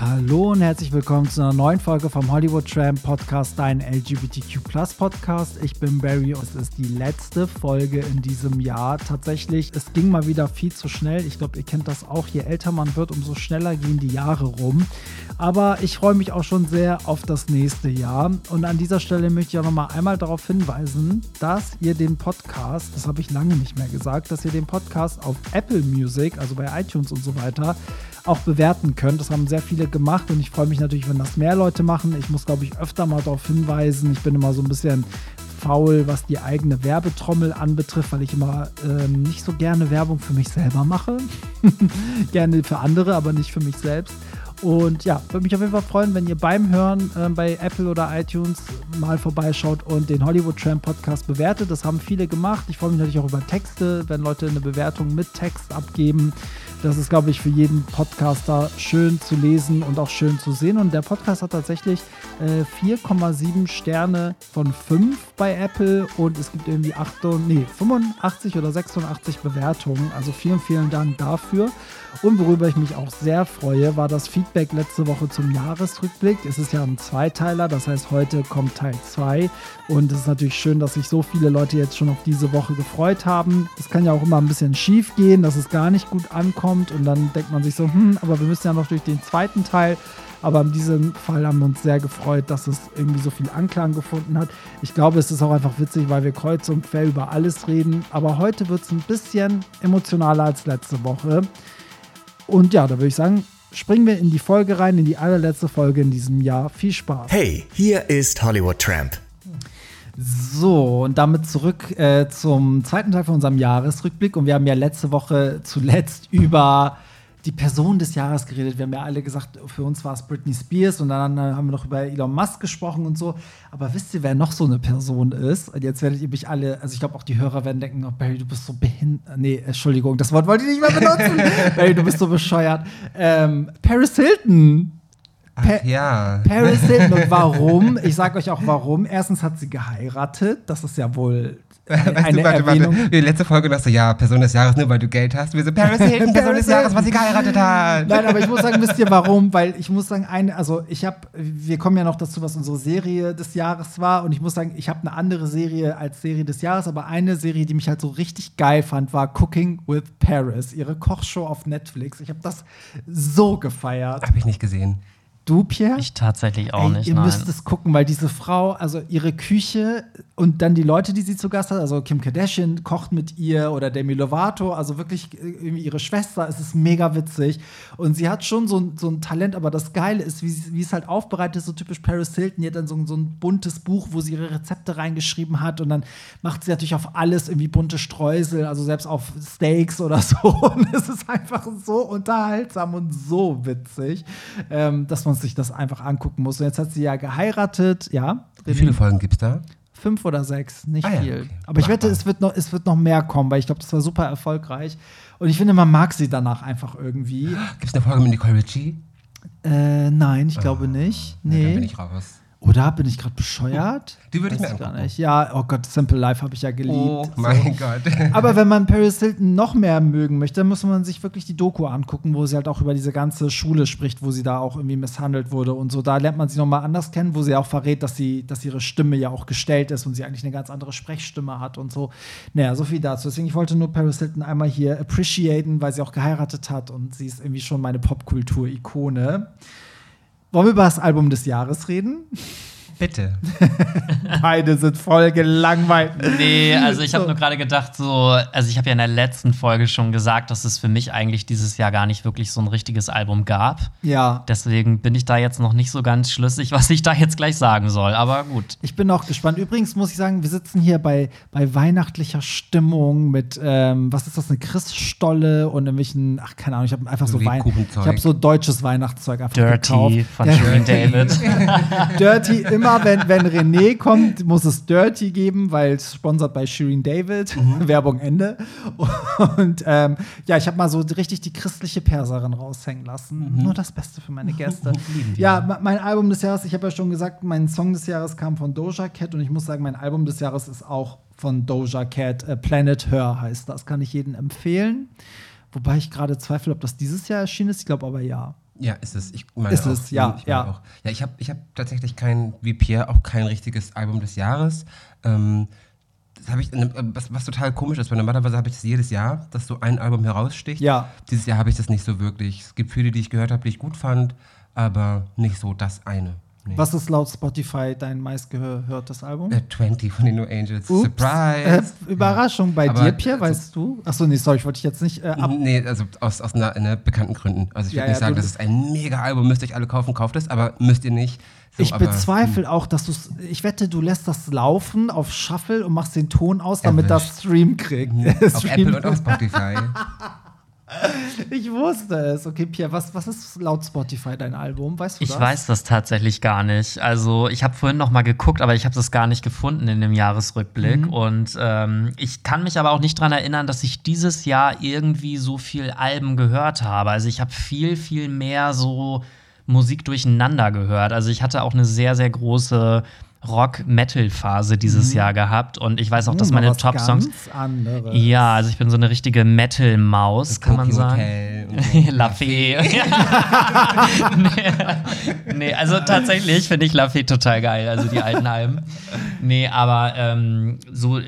Hallo und herzlich willkommen zu einer neuen Folge vom Hollywood Tramp Podcast, dein LGBTQ Podcast. Ich bin Barry und es ist die letzte Folge in diesem Jahr. Tatsächlich, es ging mal wieder viel zu schnell. Ich glaube, ihr kennt das auch. Je älter man wird, umso schneller gehen die Jahre rum. Aber ich freue mich auch schon sehr auf das nächste Jahr. Und an dieser Stelle möchte ich auch noch mal einmal darauf hinweisen, dass ihr den Podcast, das habe ich lange nicht mehr gesagt, dass ihr den Podcast auf Apple Music, also bei iTunes und so weiter, auch bewerten könnt. Das haben sehr viele gemacht und ich freue mich natürlich, wenn das mehr Leute machen. Ich muss, glaube ich, öfter mal darauf hinweisen. Ich bin immer so ein bisschen faul, was die eigene Werbetrommel anbetrifft, weil ich immer ähm, nicht so gerne Werbung für mich selber mache. gerne für andere, aber nicht für mich selbst. Und ja, würde mich auf jeden Fall freuen, wenn ihr beim Hören äh, bei Apple oder iTunes mal vorbeischaut und den Hollywood Tramp Podcast bewertet. Das haben viele gemacht. Ich freue mich natürlich auch über Texte, wenn Leute eine Bewertung mit Text abgeben. Das ist, glaube ich, für jeden Podcaster schön zu lesen und auch schön zu sehen. Und der Podcast hat tatsächlich äh, 4,7 Sterne von 5 bei Apple und es gibt irgendwie 8, nee, 85 oder 86 Bewertungen. Also vielen, vielen Dank dafür. Und worüber ich mich auch sehr freue, war das Feedback letzte Woche zum Jahresrückblick. Es ist ja ein Zweiteiler, das heißt, heute kommt Teil 2. Und es ist natürlich schön, dass sich so viele Leute jetzt schon auf diese Woche gefreut haben. Es kann ja auch immer ein bisschen schief gehen, dass es gar nicht gut ankommt. Und dann denkt man sich so, hm, aber wir müssen ja noch durch den zweiten Teil. Aber in diesem Fall haben wir uns sehr gefreut, dass es irgendwie so viel Anklang gefunden hat. Ich glaube, es ist auch einfach witzig, weil wir kreuz und quer über alles reden. Aber heute wird es ein bisschen emotionaler als letzte Woche. Und ja, da würde ich sagen, springen wir in die Folge rein, in die allerletzte Folge in diesem Jahr. Viel Spaß. Hey, hier ist Hollywood Tramp. So, und damit zurück äh, zum zweiten Teil von unserem Jahresrückblick. Und wir haben ja letzte Woche zuletzt über die Person des Jahres geredet. Wir haben ja alle gesagt, für uns war es Britney Spears und dann haben wir noch über Elon Musk gesprochen und so. Aber wisst ihr, wer noch so eine Person ist? Und jetzt werdet ihr mich alle, also ich glaube auch die Hörer werden denken, oh, Barry, du bist so behindert. Nee, Entschuldigung, das Wort wollte ich nicht mehr benutzen. Barry, du bist so bescheuert. Ähm, Paris Hilton. Ach, ja. Paris Hilton. Und warum? Ich sage euch auch warum. Erstens hat sie geheiratet. Das ist ja wohl Weißt du, warte, warte. Die letzte Folge dachte ja, Person des Jahres, nur weil du Geld hast. Wir so, Paris Hilton, Person des Jahres, was sie geheiratet hat. Nein, aber ich muss sagen, wisst ihr warum? Weil ich muss sagen, eine, also ich habe, wir kommen ja noch dazu, was unsere Serie des Jahres war. Und ich muss sagen, ich habe eine andere Serie als Serie des Jahres, aber eine Serie, die mich halt so richtig geil fand, war Cooking with Paris, ihre Kochshow auf Netflix. Ich habe das so gefeiert. Hab ich nicht gesehen. Du, Pierre? Ich tatsächlich auch Ey, nicht. Ihr nein. müsst es gucken, weil diese Frau, also ihre Küche und dann die Leute, die sie zu Gast hat, also Kim Kardashian kocht mit ihr oder Demi Lovato, also wirklich irgendwie ihre Schwester, es ist mega witzig. Und sie hat schon so, ein- so ein Talent, aber das Geile ist, wie, wie es halt aufbereitet ist, so typisch Paris Hilton. Die hat dann so, ein- so ein buntes Buch, wo sie ihre Rezepte reingeschrieben hat und dann macht sie natürlich auf alles irgendwie bunte Streusel, also selbst auf Steaks oder so. Und es ist einfach so unterhaltsam und so witzig, ähm, dass man sich das einfach angucken muss. Und jetzt hat sie ja geheiratet, ja. Wie viele Folgen gibt's da? Fünf oder sechs, nicht Ah ja, viel. okay. Aber ich wette, es wird, noch, es wird noch mehr kommen, weil ich glaube, das war super erfolgreich. Und ich finde, man mag sie danach einfach irgendwie. Gibt's eine Folge mit Nicole Richie? Äh, nein, ich glaube nicht. Nee. Dann bin ich raus. Oder bin ich gerade bescheuert? Die würde ich mir gar nicht. Ja, oh Gott, Simple Life habe ich ja geliebt. Oh So. mein Gott. Aber wenn man Paris Hilton noch mehr mögen möchte, dann muss man sich wirklich die Doku angucken, wo sie halt auch über diese ganze Schule spricht, wo sie da auch irgendwie misshandelt wurde und so. Da lernt man sie noch mal anders kennen, wo sie auch verrät, dass sie, dass ihre Stimme ja auch gestellt ist und sie eigentlich eine ganz andere Sprechstimme hat und so. Naja, so viel dazu. Deswegen, ich wollte nur Paris Hilton einmal hier appreciaten, weil sie auch geheiratet hat und sie ist irgendwie schon meine Popkultur-Ikone. Wollen wir über das Album des Jahres reden? Bitte. Beide sind voll gelangweilt. Nee, also ich habe nur gerade gedacht, so, also ich habe ja in der letzten Folge schon gesagt, dass es für mich eigentlich dieses Jahr gar nicht wirklich so ein richtiges Album gab. Ja. Deswegen bin ich da jetzt noch nicht so ganz schlüssig, was ich da jetzt gleich sagen soll. Aber gut. Ich bin auch gespannt. Übrigens muss ich sagen, wir sitzen hier bei, bei weihnachtlicher Stimmung mit, ähm, was ist das, eine Christstolle und irgendwelchen, ach, keine Ahnung, ich habe einfach so, Wein. Ich habe so deutsches Weihnachtszeug einfach gekauft. Dirty von Ja, David. Dirty, immer immer, wenn, wenn René kommt, muss es Dirty geben, weil es sponsert bei Shirin David. Mhm. Werbung Ende. Und ähm, ja, ich habe mal so richtig die christliche Perserin raushängen lassen. Mhm. Nur das Beste für meine Gäste. ja, mein Album des Jahres, ich habe ja schon gesagt, mein Song des Jahres kam von Doja Cat und ich muss sagen, mein Album des Jahres ist auch von Doja Cat. Äh, Planet Her heißt das. Kann ich jedem empfehlen. Wobei ich gerade zweifle, ob das dieses Jahr erschienen ist. Ich glaube aber ja. Ja, ist es. Ich meine Ist auch. es, ja, Ich ja. Auch. Ja, ich habe ich hab tatsächlich kein, wie Pierre, auch kein richtiges Album des Jahres. Ähm, das habe ich, äh, was, was total komisch ist, weil normalerweise habe ich das jedes Jahr, dass so ein Album heraussticht. Ja. Dieses Jahr habe ich das nicht so wirklich. Es gibt viele, die ich gehört habe, die ich gut fand, aber nicht so das eine. Nee. Was ist laut Spotify dein meistgehörtes Album? Äh, 20 von den No Angels. Ups. Surprise! Äh, Überraschung bei Aber, dir, Pierre, also- weißt du? Achso, nee, sorry, ich wollte dich jetzt nicht äh, ab. Nee, also aus, aus einer, einer bekannten Gründen. Also ich Ja, würde nicht ja, sagen, du- das ist ein mega Album, müsst ihr euch alle kaufen, kauft es, aber müsst ihr nicht. So, ich aber, bezweifle auch, dass du Ich wette, du lässt das laufen auf Shuffle und machst den Ton aus, damit Erwischt. das Stream kriegt. hm, Auf Stream- Apple und auf Spotify. Ich wusste es. Okay, Pierre, was, was ist laut Spotify dein Album? Weißt du Ich das? weiß das tatsächlich gar nicht. Also ich habe vorhin noch mal geguckt, aber ich habe das gar nicht gefunden in dem Jahresrückblick. Mhm. Und ähm, ich kann mich aber auch nicht daran erinnern, dass ich dieses Jahr irgendwie so viel Alben gehört habe. Also ich habe viel, viel mehr so Musik durcheinander gehört. Also ich hatte auch eine sehr, sehr große Rock-Metal-Phase dieses Jahr gehabt. Und ich weiß auch, dass Mhm. Mal meine Top-Songs. Ja, also ich bin so eine richtige Metal-Maus, kann man sagen. Hotel und so. La Fee. nee, nee, also tatsächlich finde ich La Fee total geil, also die alten Alben. Nee, aber ähm, so,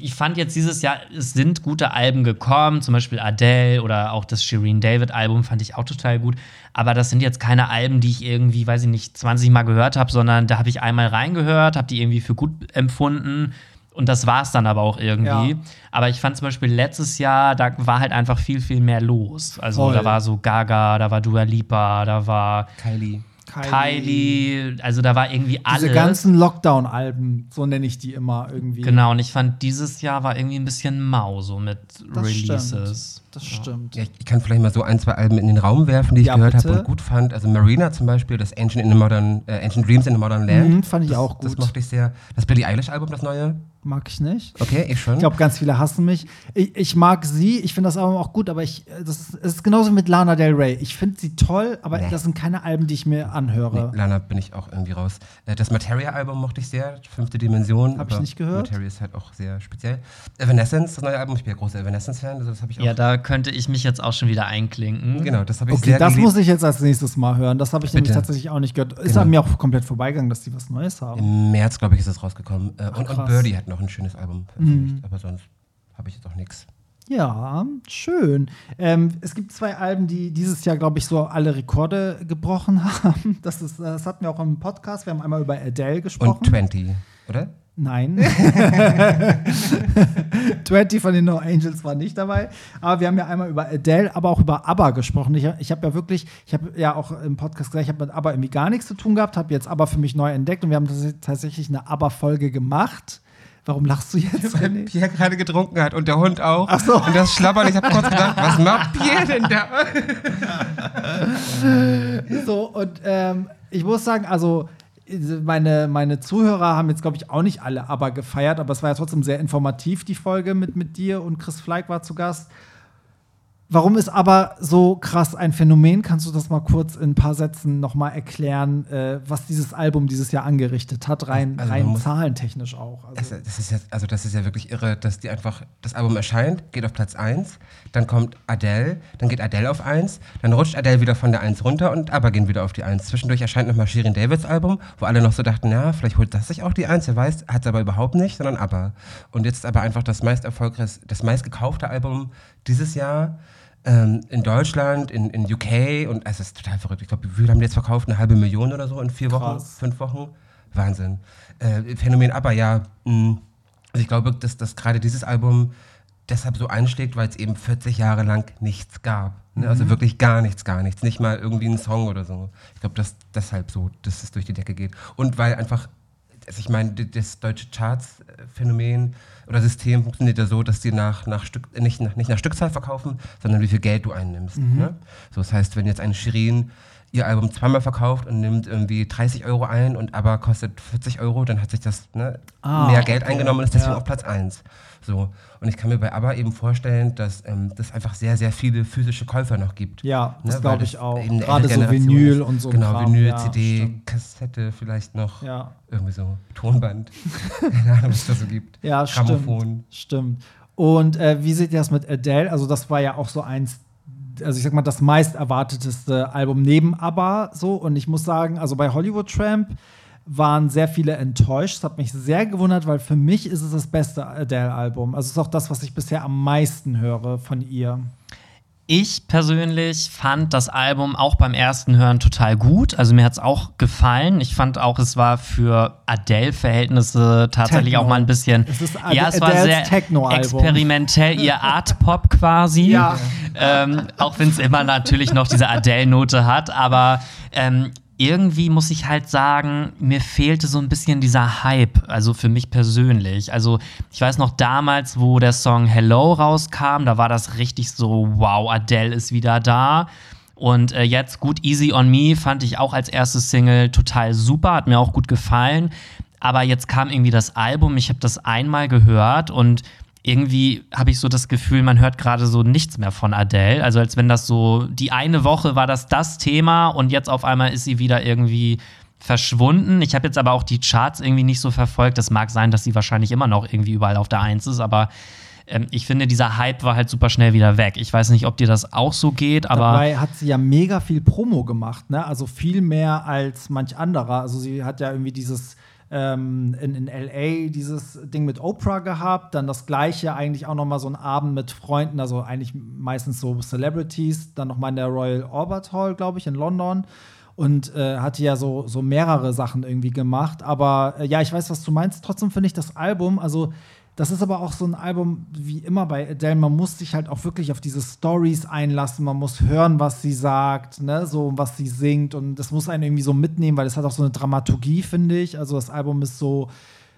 ich fand jetzt dieses Jahr, es sind gute Alben gekommen, zum Beispiel Adele oder auch das Shireen David Album fand ich auch total gut. Aber das sind jetzt keine Alben, die ich irgendwie, weiß ich nicht, 20 Mal gehört habe, sondern da habe ich einmal reingehört, habe die irgendwie für gut empfunden. Und das war es dann aber auch irgendwie. Ja. Aber ich fand zum Beispiel letztes Jahr, da war halt einfach viel, viel mehr los. Also Voll. da war so Gaga, da war Dua Lipa, da war Kylie. Kylie, also da war irgendwie alles. Diese ganzen Lockdown-Alben, so nenne ich die immer irgendwie. Genau, und ich fand, dieses Jahr war irgendwie ein bisschen mau so mit Das Releases. Das stimmt. Ja, ich, kann vielleicht mal so ein, zwei Alben in den Raum werfen, die ich Ja, gehört habe und gut fand. Also Marina zum Beispiel, das Ancient, in the Modern, äh, Ancient Dreams in the Modern Land. Mhm, fand ich das, auch Das gut. mochte ich sehr. Das Billie Eilish-Album, das neue. Mag ich nicht. Okay, ich schon. Ich glaube, ganz viele hassen mich. Ich, ich mag sie, ich finde das Album auch gut, aber ich, das ist, es ist genauso mit Lana Del Rey. Ich finde sie toll, aber Nee. das sind keine Alben, die ich mir anhöre. Nee, Lana bin ich auch irgendwie raus. Äh, Das Materia-Album mochte ich sehr, fünfte Dimension. Hab ich nicht gehört. Materia ist halt auch sehr speziell. Evanescence, das neue Album, ich bin ja großer Evanescence-Fan, also das habe ich auch. Ja, da könnte ich mich jetzt auch schon wieder einklinken. genau, das habe ich Okay, sehr das muss ich jetzt als nächstes Mal hören. Das habe ich nämlich Bitte. tatsächlich auch nicht gehört. Ist Genau. an mir auch komplett vorbeigegangen, dass die was Neues haben. Im März, glaube ich, ist es rausgekommen. Äh, und, und krass. Birdie hat noch ein schönes Album veröffentlicht, aber sonst habe ich jetzt auch nichts. Ja, schön. Ähm, es gibt zwei Alben, die dieses Jahr, glaube ich, so alle Rekorde gebrochen haben. Das, ist, das hatten wir auch im Podcast. Wir haben einmal über Adele gesprochen. Und 20, oder? Nein. 20 von den No Angels war nicht dabei. Aber wir haben ja einmal über Adele, aber auch über ABBA gesprochen. Ich, ich habe ja wirklich, ich habe ja auch im Podcast gesagt, ich habe mit ABBA irgendwie gar nichts zu tun gehabt, habe jetzt ABBA für mich neu entdeckt und wir haben tats- tatsächlich eine ABBA-Folge gemacht. Warum lachst du jetzt, Weil? Pierre gerade getrunken hat und der Hund auch. Ach so. Und das Schlabbern, ich habe kurz gedacht, was macht Pierre denn da? So, und ähm, ich muss sagen, also meine, meine Zuhörer haben jetzt, glaube ich, auch nicht alle aber gefeiert, aber es war ja trotzdem sehr informativ, die Folge mit, mit dir und Chris Fleig war zu Gast. Warum ist aber so krass ein Phänomen? Kannst du das mal kurz in ein paar Sätzen nochmal erklären, äh, was dieses Album dieses Jahr angerichtet hat, rein, Also rein muss- zahlentechnisch auch? Also, Das, das, ist ja, also das ist ja wirklich irre, dass die einfach, das Album erscheint, geht auf Platz 1, dann kommt Adele, dann geht Adele auf 1, dann rutscht Adele wieder von der 1 runter und aber gehen wieder auf die 1. Zwischendurch erscheint nochmal Shirin Davids Album, wo alle noch so dachten, ja, vielleicht holt das sich auch die 1, wer weiß, hat es aber überhaupt nicht, sondern aber. Und jetzt aber einfach das meist erfolgreichste, das meistgekaufte Album dieses Jahr ähm, in Deutschland, in, in UK und es ist total verrückt. Ich glaube, wie viel haben die jetzt verkauft? Eine halbe Million oder so in vier Wochen, Krass. fünf Wochen? Wahnsinn. Äh, Phänomen aber ja, mh, also ich glaube, dass, dass gerade dieses Album deshalb so einschlägt, weil es eben 40 Jahre lang nichts gab. Ne? Also wirklich gar nichts, gar nichts. Nicht mal irgendwie ein Song oder so. Ich glaube, dass deshalb so, dass es durch die Decke geht. Und weil einfach, also ich meine, das deutsche Charts-Phänomen oder System funktioniert ja so, dass die nach, nach Stück, nicht, nach, nicht nach Stückzahl verkaufen, sondern wie viel Geld du einnimmst. Ne? So, das heißt, wenn jetzt ein Shirin ihr Album zweimal verkauft und nimmt irgendwie 30 Euro ein und aber kostet 40 Euro, dann hat sich das ne, Ah, mehr Geld okay. eingenommen und ist deswegen Ja. auf Platz 1. So. Und ich kann mir bei ABBA eben vorstellen, dass ähm, das einfach sehr, sehr viele physische Käufer noch gibt. Ja, das Ne, glaube weil ich auch. Gerade so Vinyl ist. und so. Genau, Kram. Vinyl, ja, CD, stimmt. Kassette vielleicht noch. Ja. Irgendwie so. Tonband. Keine Ahnung, was es da so gibt. Ja, Grammophon. stimmt. Stimmt. Und äh, wie seht ihr das mit Adele? Also, das war ja auch so eins, also ich sag mal, das meist erwarteteste Album neben ABBA so. Und ich muss sagen, also bei Hollywood Tramp waren sehr viele enttäuscht. Das hat mich sehr gewundert, weil für mich ist es das beste Adele-Album. Also es ist auch das, was ich bisher am meisten höre von ihr. Ich persönlich fand das Album auch beim ersten Hören total gut. Also mir hat es auch gefallen. Ich fand auch, es war für Adele-Verhältnisse tatsächlich Techno. auch mal ein bisschen. Es ist Ad- ja, es war sehr experimentell, ihr Art-Pop quasi. Ja. Ähm, auch wenn es immer natürlich noch diese Adele-Note hat. Aber ähm, irgendwie muss ich halt sagen, mir fehlte so ein bisschen dieser Hype, also für mich persönlich. Also ich weiß noch damals, wo der Song Hello rauskam, da war das richtig so, wow, Adele ist wieder da. Und äh, jetzt gut, Easy on Me fand ich auch als erste Single total super, hat mir auch gut gefallen. Aber jetzt kam irgendwie das Album, ich habe das einmal gehört und irgendwie habe ich so das Gefühl, man hört gerade so nichts mehr von Adele. Also als wenn das so, die eine Woche war das das Thema und jetzt auf einmal ist sie wieder irgendwie verschwunden. Ich habe jetzt aber auch die Charts irgendwie nicht so verfolgt. Das mag sein, dass sie wahrscheinlich immer noch irgendwie überall auf der Eins ist, aber ähm, ich finde, dieser Hype war halt super schnell wieder weg. Ich weiß nicht, ob dir das auch so geht, aber. Dabei hat sie ja mega viel Promo gemacht, ne? Also viel mehr als manch anderer. Also sie hat ja irgendwie dieses ähm, in, in LA dieses Ding mit Oprah gehabt, dann das gleiche eigentlich auch noch mal so ein Abend mit Freunden, also eigentlich meistens so Celebrities, dann noch mal in der Royal Albert Hall, glaube ich, in London und äh, hatte ja so, so mehrere Sachen irgendwie gemacht. Aber äh, ja, ich weiß, was du meinst. Trotzdem finde ich das Album, also das ist aber auch so ein Album, wie immer bei Adele, man muss sich halt auch wirklich auf diese Stories einlassen, man muss hören, was sie sagt, ne, so was sie singt und das muss einen irgendwie so mitnehmen, weil es hat auch so eine Dramaturgie, finde ich. Also das Album ist so,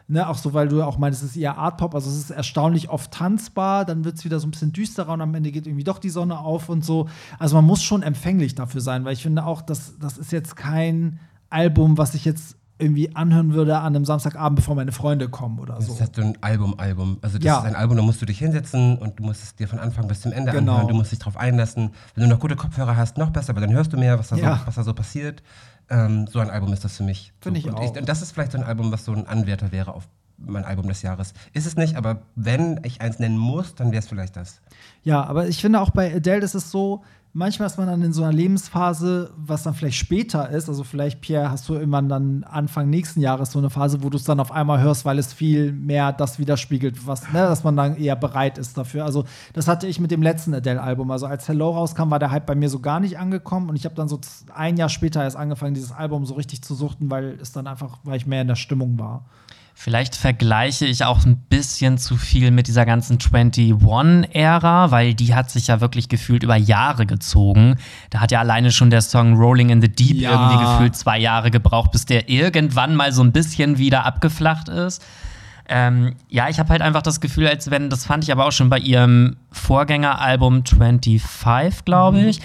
ne, auch so, weil du auch meinst, es ist eher Art-Pop, also es ist erstaunlich oft tanzbar, dann wird es wieder so ein bisschen düsterer und am Ende geht irgendwie doch die Sonne auf und so. Also man muss schon empfänglich dafür sein, weil ich finde auch, dass das ist jetzt kein Album, was ich jetzt irgendwie anhören würde an einem Samstagabend, bevor meine Freunde kommen oder Das so. ist halt so ein Album-Album. Also das Ja. ist ein Album, da musst du dich hinsetzen und du musst es dir von Anfang bis zum Ende Genau. anhören. Du musst dich drauf einlassen. Wenn du noch gute Kopfhörer hast, noch besser, weil dann hörst du mehr, was da, Ja. so, was da so passiert. Ähm, so ein Album ist das für mich. Finde so. ich und auch. und das ist vielleicht so ein Album, was so ein Anwärter wäre auf mein Album des Jahres. Ist es nicht, aber wenn ich eins nennen muss, dann wäre es vielleicht das. Ja, aber ich finde auch bei Adele ist es so, manchmal ist man dann in so einer Lebensphase, was dann vielleicht später ist. Also vielleicht, Pierre, hast du irgendwann dann Anfang nächsten Jahres so eine Phase, wo du es dann auf einmal hörst, weil es viel mehr das widerspiegelt, was, ne, dass man dann eher bereit ist dafür. Also das hatte ich mit dem letzten Adele-Album. Also als Hello rauskam, war der Hype bei mir so gar nicht angekommen und ich habe dann so ein Jahr später erst angefangen, dieses Album so richtig zu suchten, weil es dann einfach, weil ich mehr in der Stimmung war. Vielleicht vergleiche ich auch ein bisschen zu viel mit dieser ganzen 21-Ära, weil die hat sich ja wirklich gefühlt über Jahre gezogen. Da hat ja alleine schon der Song Rolling in the Deep Ja. irgendwie gefühlt zwei Jahre gebraucht, bis der irgendwann mal so ein bisschen wieder abgeflacht ist. Ähm, ja, ich habe halt einfach das Gefühl, als wenn, das fand ich aber auch schon bei ihrem Vorgängeralbum 25, glaube ich.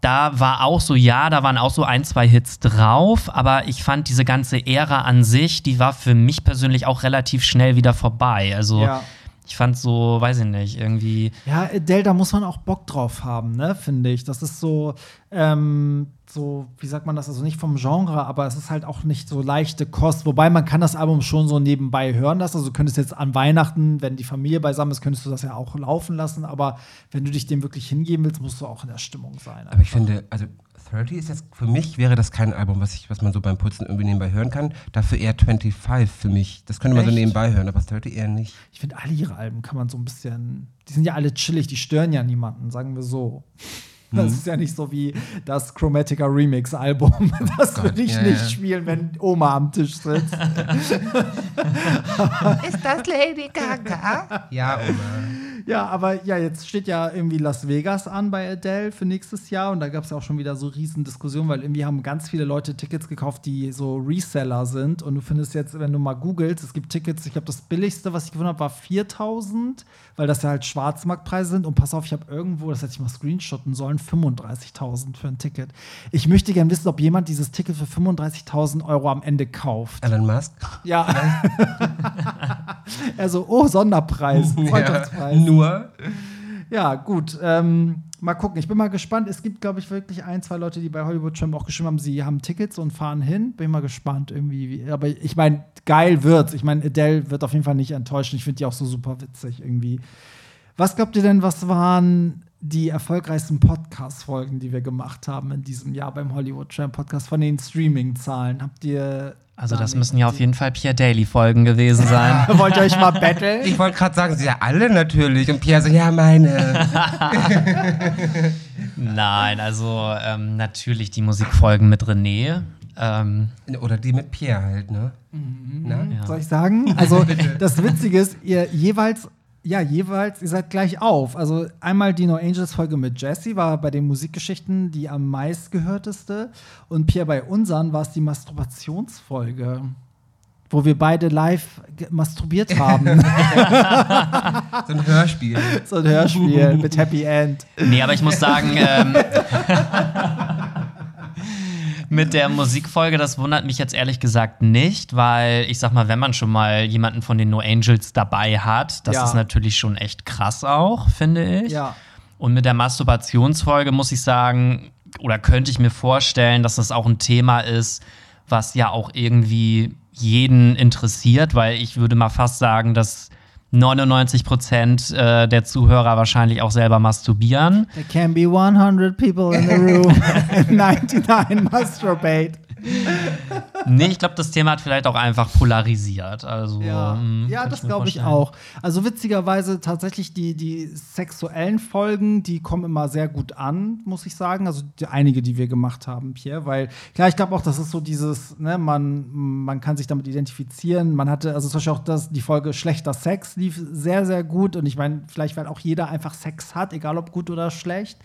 Da war auch so, ja, da waren auch so ein, zwei Hits drauf, aber ich fand diese ganze Ära an sich, die war für mich persönlich auch relativ schnell wieder vorbei. Also Ja. Ich fand so, weiß ich nicht, irgendwie. Ja, Adele, da muss man auch Bock drauf haben, ne, finde ich. Das ist so, ähm, so, wie sagt man das, also nicht vom Genre, aber es ist halt auch nicht so leichte Kost. Wobei man kann das Album schon so nebenbei hören lassen. Also du könntest jetzt an Weihnachten, wenn die Familie beisammen ist, könntest du das ja auch laufen lassen. Aber wenn du dich dem wirklich hingeben willst, musst du auch in der Stimmung sein. Aber ich finde, also 30 ist jetzt, für mich wäre das kein Album, was, ich, was man so beim Putzen irgendwie nebenbei hören kann. Dafür eher 25 für mich. Das könnte man so Echt? nebenbei hören, aber 30 eher nicht. Ich finde, alle ihre Alben kann man so ein bisschen, die sind ja alle chillig, die stören ja niemanden, sagen wir so. Das Mhm. ist ja nicht so wie das Chromatica Remix-Album. Das Gott, würde ich ja, nicht ja. spielen, wenn Oma am Tisch sitzt. Ist das Lady Gaga? Ja, Oma. Ja, aber ja, jetzt steht ja irgendwie Las Vegas an bei Adele für nächstes Jahr und da gab es ja auch schon wieder so riesen Diskussionen, weil irgendwie haben ganz viele Leute Tickets gekauft, die so Reseller sind. Und du findest jetzt, wenn du mal googelst, es gibt Tickets, ich glaube, das billigste, was ich gefunden habe, war 4000, weil das ja halt Schwarzmarktpreise sind und pass auf, ich habe irgendwo, das hätte ich mal screenshotten sollen, 35.000 für ein Ticket. Ich möchte gerne wissen, ob jemand dieses Ticket für 35.000 Euro am Ende kauft. Elon Musk? Ja. also, oh, Sonderpreis, Freundschaftspreis. Ja, nur. Ja, gut. Ähm, mal gucken. Ich bin mal gespannt. Es gibt, glaube ich, wirklich ein, zwei Leute, die bei Hollywood Tramp auch geschrieben haben, sie haben Tickets und fahren hin. Bin mal gespannt irgendwie. Wie, aber ich meine, geil wird's. Ich meine, Adele wird auf jeden Fall nicht enttäuschen. Ich finde die auch so super witzig irgendwie. Was glaubt ihr denn, was waren die erfolgreichsten Podcast-Folgen, die wir gemacht haben in diesem Jahr beim Hollywood Tramp Podcast von den Streaming-Zahlen? Habt ihr Also da das müssen ja auf jeden Fall Pierre Daly-Folgen gewesen sein. Wollt ihr euch mal battlen? Ich wollte gerade sagen, sie ja alle natürlich. Und Pierre so, ja, meine. Nein, also ähm, natürlich die Musikfolgen mit René. Ähm, Oder die mit Pierre halt, ne? Na? Ja. Soll ich sagen? Also das Witzige ist, ihr jeweils, ja, jeweils, ihr seid gleich auf. Also einmal die No Angels Folge mit Jesse war bei den Musikgeschichten die am meistgehörteste. Und Pierre bei unseren war es die Masturbationsfolge. Wo wir beide live masturbiert haben. So ein Hörspiel. so ein Hörspiel mit Happy End. nee, aber ich muss sagen, ähm, mit der Musikfolge, das wundert mich jetzt ehrlich gesagt nicht, weil ich sag mal, wenn man schon mal jemanden von den No Angels dabei hat, das Ja. ist natürlich schon echt krass auch, finde ich. Ja. Und mit der Masturbationsfolge muss ich sagen, oder könnte ich mir vorstellen, dass das auch ein Thema ist, was ja auch irgendwie jeden interessiert, weil ich würde mal fast sagen, dass 99 Prozent äh, der Zuhörer wahrscheinlich auch selber masturbieren. There can be 100 people in the room and 99 masturbate. nee, ich glaube, das Thema hat vielleicht auch einfach polarisiert. Also, Ja, mm, ja kann das glaube ich auch. Also witzigerweise tatsächlich die, die sexuellen Folgen, die kommen immer sehr gut an, muss ich sagen. Also die, einige, die wir gemacht haben, Pierre, weil klar, ich glaube auch, das ist so dieses, ne, man, man kann sich damit identifizieren. Man hatte, also zum Beispiel auch das, die Folge Schlechter Sex lief sehr, sehr gut. Und ich meine, vielleicht, weil auch jeder einfach Sex hat, egal ob gut oder schlecht.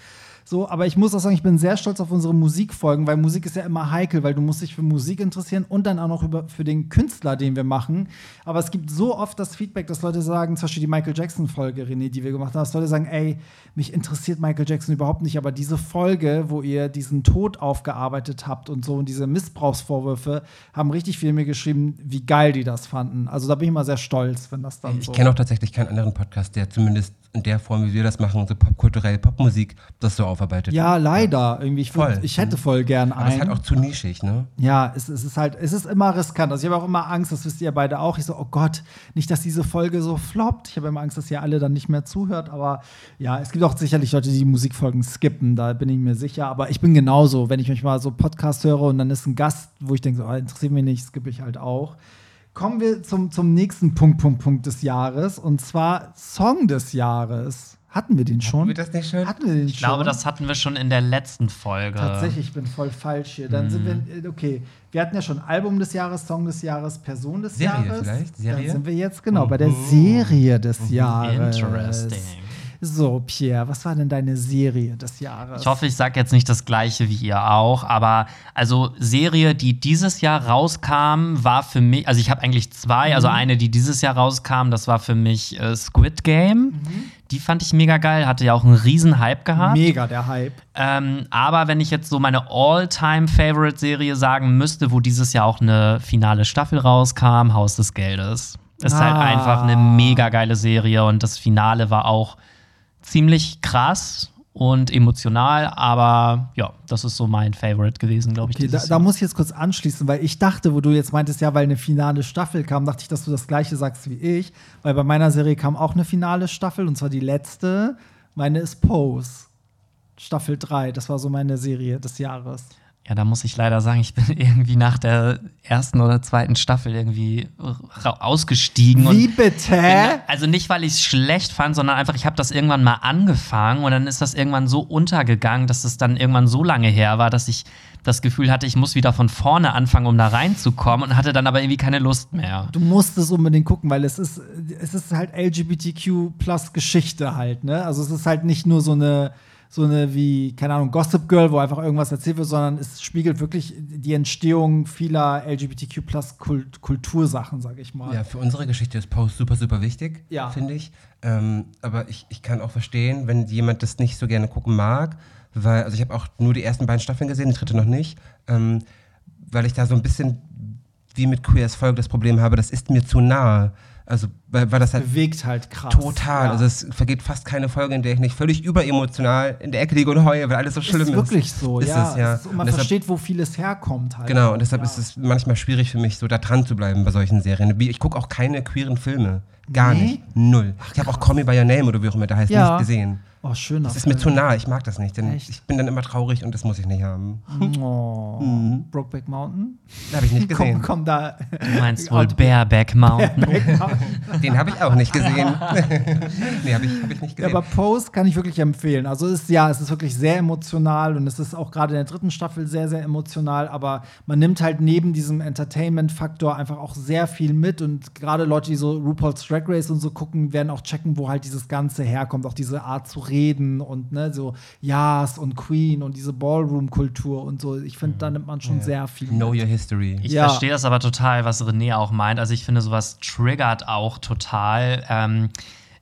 So, aber ich muss auch sagen, ich bin sehr stolz auf unsere Musikfolgen, weil Musik ist ja immer heikel, weil du musst dich für Musik interessieren und dann auch noch über, für den Künstler, den wir machen. Aber es gibt so oft das Feedback, dass Leute sagen, zum Beispiel die Michael Jackson-Folge, René, die wir gemacht haben, dass Leute sagen, ey, mich interessiert Michael Jackson überhaupt nicht, aber diese Folge, wo ihr diesen Tod aufgearbeitet habt und so und diese Missbrauchsvorwürfe, haben richtig viele mir geschrieben, wie geil die das fanden. Also da bin ich mal sehr stolz, wenn das dann Ich so. kenne auch tatsächlich keinen anderen Podcast, der zumindest in der Form, wie wir das machen, so popkulturell, Popmusik, das so aufarbeitet. ja, leider. Irgendwie, ich, würd, ich hätte voll gern Aber es ist einen. halt auch zu nischig, ne? Ja, es, es ist halt, es ist immer riskant. Also ich habe auch immer Angst, das wisst ihr beide auch. Ich so, oh Gott, nicht, dass diese Folge so floppt. Ich habe immer Angst, dass ihr alle dann nicht mehr zuhört. Aber ja, es gibt auch sicherlich Leute, die die Musikfolgen skippen, da bin ich mir sicher. Aber ich bin genauso, wenn ich mich mal so Podcast höre und dann ist ein Gast, wo ich denke, so, ah, interessiert mich nicht, skippe ich halt auch. Kommen wir zum, zum nächsten Punkt, Punkt, Punkt des Jahres. Und zwar Song des Jahres. Hatten wir den schon? wir das nicht schon? Hatten wir den Ich glaube, das hatten wir schon in der letzten Folge. Tatsächlich, ich bin voll falsch hier. Dann sind wir, äh, okay, wir hatten ja schon Album des Jahres, Song des Jahres, Person des Serie Jahres. vielleicht? Serie? Mhm. Dann sind wir jetzt genau bei der Serie des Jahres. Interesting. So, Pierre, was war denn deine Serie des Jahres? Ich hoffe, ich sage jetzt nicht das gleiche wie ihr auch, aber also Serie, die dieses Jahr rauskam, war für mich, also ich habe eigentlich zwei, also eine, die dieses Jahr rauskam, das war für mich äh, Squid Game. Die fand ich mega geil, hatte ja auch einen riesen Hype gehabt. Mega der Hype. Ähm, aber wenn ich jetzt so meine All-Time-Favorite-Serie sagen müsste, wo dieses Jahr auch eine finale Staffel rauskam, Haus des Geldes. Ist halt Ah. einfach eine mega geile Serie und das Finale war auch ziemlich krass und emotional, aber ja, das ist so mein Favorite gewesen, glaube ich. Okay, da, da muss ich jetzt kurz anschließen, weil ich dachte, wo du jetzt meintest, ja, weil eine finale Staffel kam, dachte ich, dass du das gleiche sagst wie ich. Weil bei meiner Serie kam auch eine finale Staffel und zwar die letzte. Meine ist Pose. Staffel 3. Das war so meine Serie des Jahres. Ja, da muss ich leider sagen, ich bin irgendwie nach der ersten oder zweiten Staffel irgendwie ausgestiegen. Wie bitte? bin, also nicht, weil ich es schlecht fand, sondern einfach, ich habe das irgendwann mal angefangen und dann ist das irgendwann so untergegangen, dass es dann irgendwann so lange her war, dass ich das Gefühl hatte, ich muss wieder von vorne anfangen, um da reinzukommen und hatte dann aber irgendwie keine Lust mehr. Du musst es unbedingt gucken, weil es ist, es ist halt LGBTQ plus Geschichte halt, ne? Also es ist halt nicht nur so eine, so eine wie, keine Ahnung, Gossip Girl, wo einfach irgendwas erzählt wird, sondern es spiegelt wirklich die Entstehung vieler LGBTQ plus Kult Kultursachen, sag ich mal. Ja, für unsere Geschichte ist Post super, super wichtig, Ja. finde ich. Ähm, aber ich, ich kann auch verstehen, wenn jemand das nicht so gerne gucken mag, weil, also ich habe auch nur die ersten beiden Staffeln gesehen, die dritte noch nicht, ähm, weil ich da so ein bisschen wie mit Queer as Folge das Problem habe, das ist mir zu nahe. Also, weil, weil das halt Bewegt halt krass. total, Ja. also es vergeht fast keine Folge, in der ich nicht völlig überemotional in der Ecke liege und heule, weil alles so schlimm ist. ist wirklich so, ist ja. Es, ja. Ist, und man Und deshalb- versteht, wo vieles herkommt halt. Genau, und deshalb ja. ist es manchmal schwierig für mich, so da dran zu bleiben bei solchen Serien. Ich gucke auch keine queeren Filme. Gar Nee? nicht. Null. ich habe auch Call Me By Your Name oder wie auch immer der heißt, nicht gesehen. Oh, schön. Das ist mir zu nah, ich mag das nicht, denn Echt? ich bin dann immer traurig und das muss ich nicht haben. Oh. Brokeback Mountain? Den habe ich nicht Komm, gesehen. komm da. Du meinst wohl Bareback Mountain? Den habe ich auch nicht gesehen. nee, habe ich, hab ich nicht Ja, gesehen. aber Post kann ich wirklich empfehlen. Also es ist ja, es ist wirklich sehr emotional und es ist auch gerade in der dritten Staffel sehr, sehr emotional, aber man nimmt halt neben diesem Entertainment-Faktor einfach auch sehr viel mit und gerade Leute, die so RuPaul's Drag Race und so gucken, werden auch checken, wo halt dieses Ganze herkommt, auch diese Art zu reden und ne, so Yas und Queen und diese Ballroom-Kultur und so. Ich finde, da nimmt man schon sehr viel Know mit. Your History. Ich Ja. verstehe das aber total, was René auch meint. Also ich finde, sowas triggert auch total. Ähm,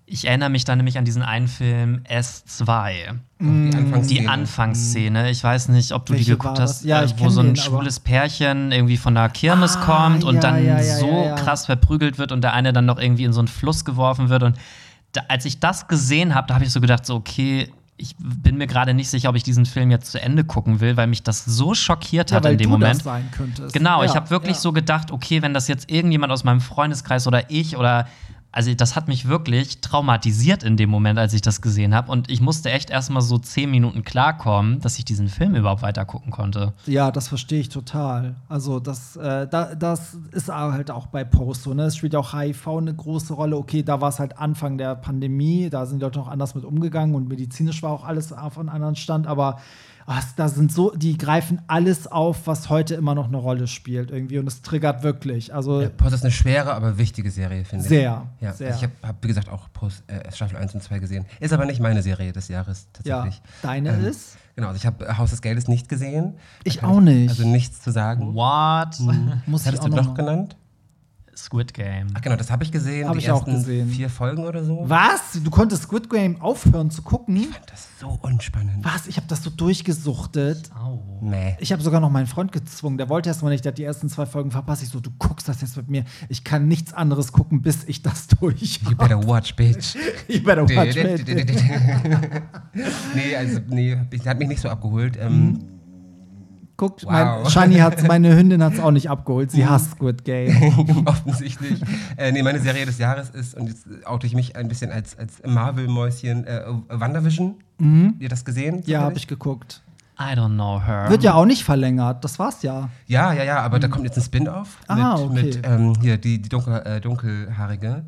ich erinnere mich dann nämlich an diesen einen Film S2. die Anfangsszene. Die Anfangsszene. Ich weiß nicht, ob du Welche die geguckt hast? Ja, äh, ich wo so ein den, schwules Pärchen irgendwie von der Kirmes Ah, kommt und ja, dann ja, ja, so ja, ja. krass verprügelt wird und der eine dann noch irgendwie in so einen Fluss geworfen wird. Und da, als ich das gesehen habe, da habe ich so gedacht, so, okay, ich bin mir gerade nicht sicher, ob ich diesen Film jetzt zu Ende gucken will, weil mich das so schockiert Ja, hat in dem Moment. das sein könntest. Genau, ja, ich habe wirklich ja. so gedacht, okay, wenn das jetzt irgendjemand aus meinem Freundeskreis oder ich oder also das hat mich wirklich traumatisiert in dem Moment, als ich das gesehen habe und ich musste echt erstmal so zehn Minuten klarkommen, dass ich diesen Film überhaupt weiter gucken konnte. Ja, das verstehe ich total. Also das, äh, da, das ist halt auch bei Post so. Ne? Es spielt auch HIV eine große Rolle. Okay, da war es halt Anfang der Pandemie, da sind die Leute noch anders mit umgegangen und medizinisch war auch alles auf einem anderen Stand. Aber ah, es- da sind so, die greifen alles auf, was heute immer noch eine Rolle spielt irgendwie und es triggert wirklich. Also Ja, Post ist eine schwere, aber wichtige Serie, finde ich. Sehr, Ja, sehr. Also ich habe, hab, wie gesagt, auch Post, äh, Staffel 1 und 2 gesehen. Ist aber nicht meine Serie des Jahres, ja, tatsächlich. deine Ähm, ist? Genau, also ich habe Haus des Geldes nicht gesehen. Ich Da auch nicht. Also nichts zu sagen. What? Muss Was hattest du auch noch mal- genannt? Squid Game. Ach genau, das habe ich gesehen. Hab die ich auch gesehen. Vier Folgen oder so. Was? Du konntest Squid Game aufhören zu gucken? Das ist so unspannend. Was? Ich habe das so durchgesuchtet. Au. Nee. Ich habe sogar noch meinen Freund gezwungen. Der wollte erst mal nicht, der hat die ersten zwei Folgen verpasst. Ich so, du guckst das jetzt mit mir. Ich kann nichts anderes gucken, bis ich das durch. You better watch, bitch. Ich better watch it. nee, also, nee, ich- hat mich nicht so abgeholt. Ähm, Guckt, Wow. mein, Shani hat, meine Hündin hat es auch nicht abgeholt. Sie hasst Squid Game. offensichtlich. Äh, nee, meine Serie des Jahres ist, und jetzt oute ich mich ein bisschen als, als Marvel-Mäuschen, äh, WandaVision. Ihr das gesehen? Mhm. Ja, habe ich geguckt. I don't know her. Wird ja auch nicht verlängert. Das war's ja. Ja, ja, ja, aber da kommt jetzt ein Spin-off Ah, mit, okay. mit ähm, hier, die, die dunkel, äh, dunkelhaarige.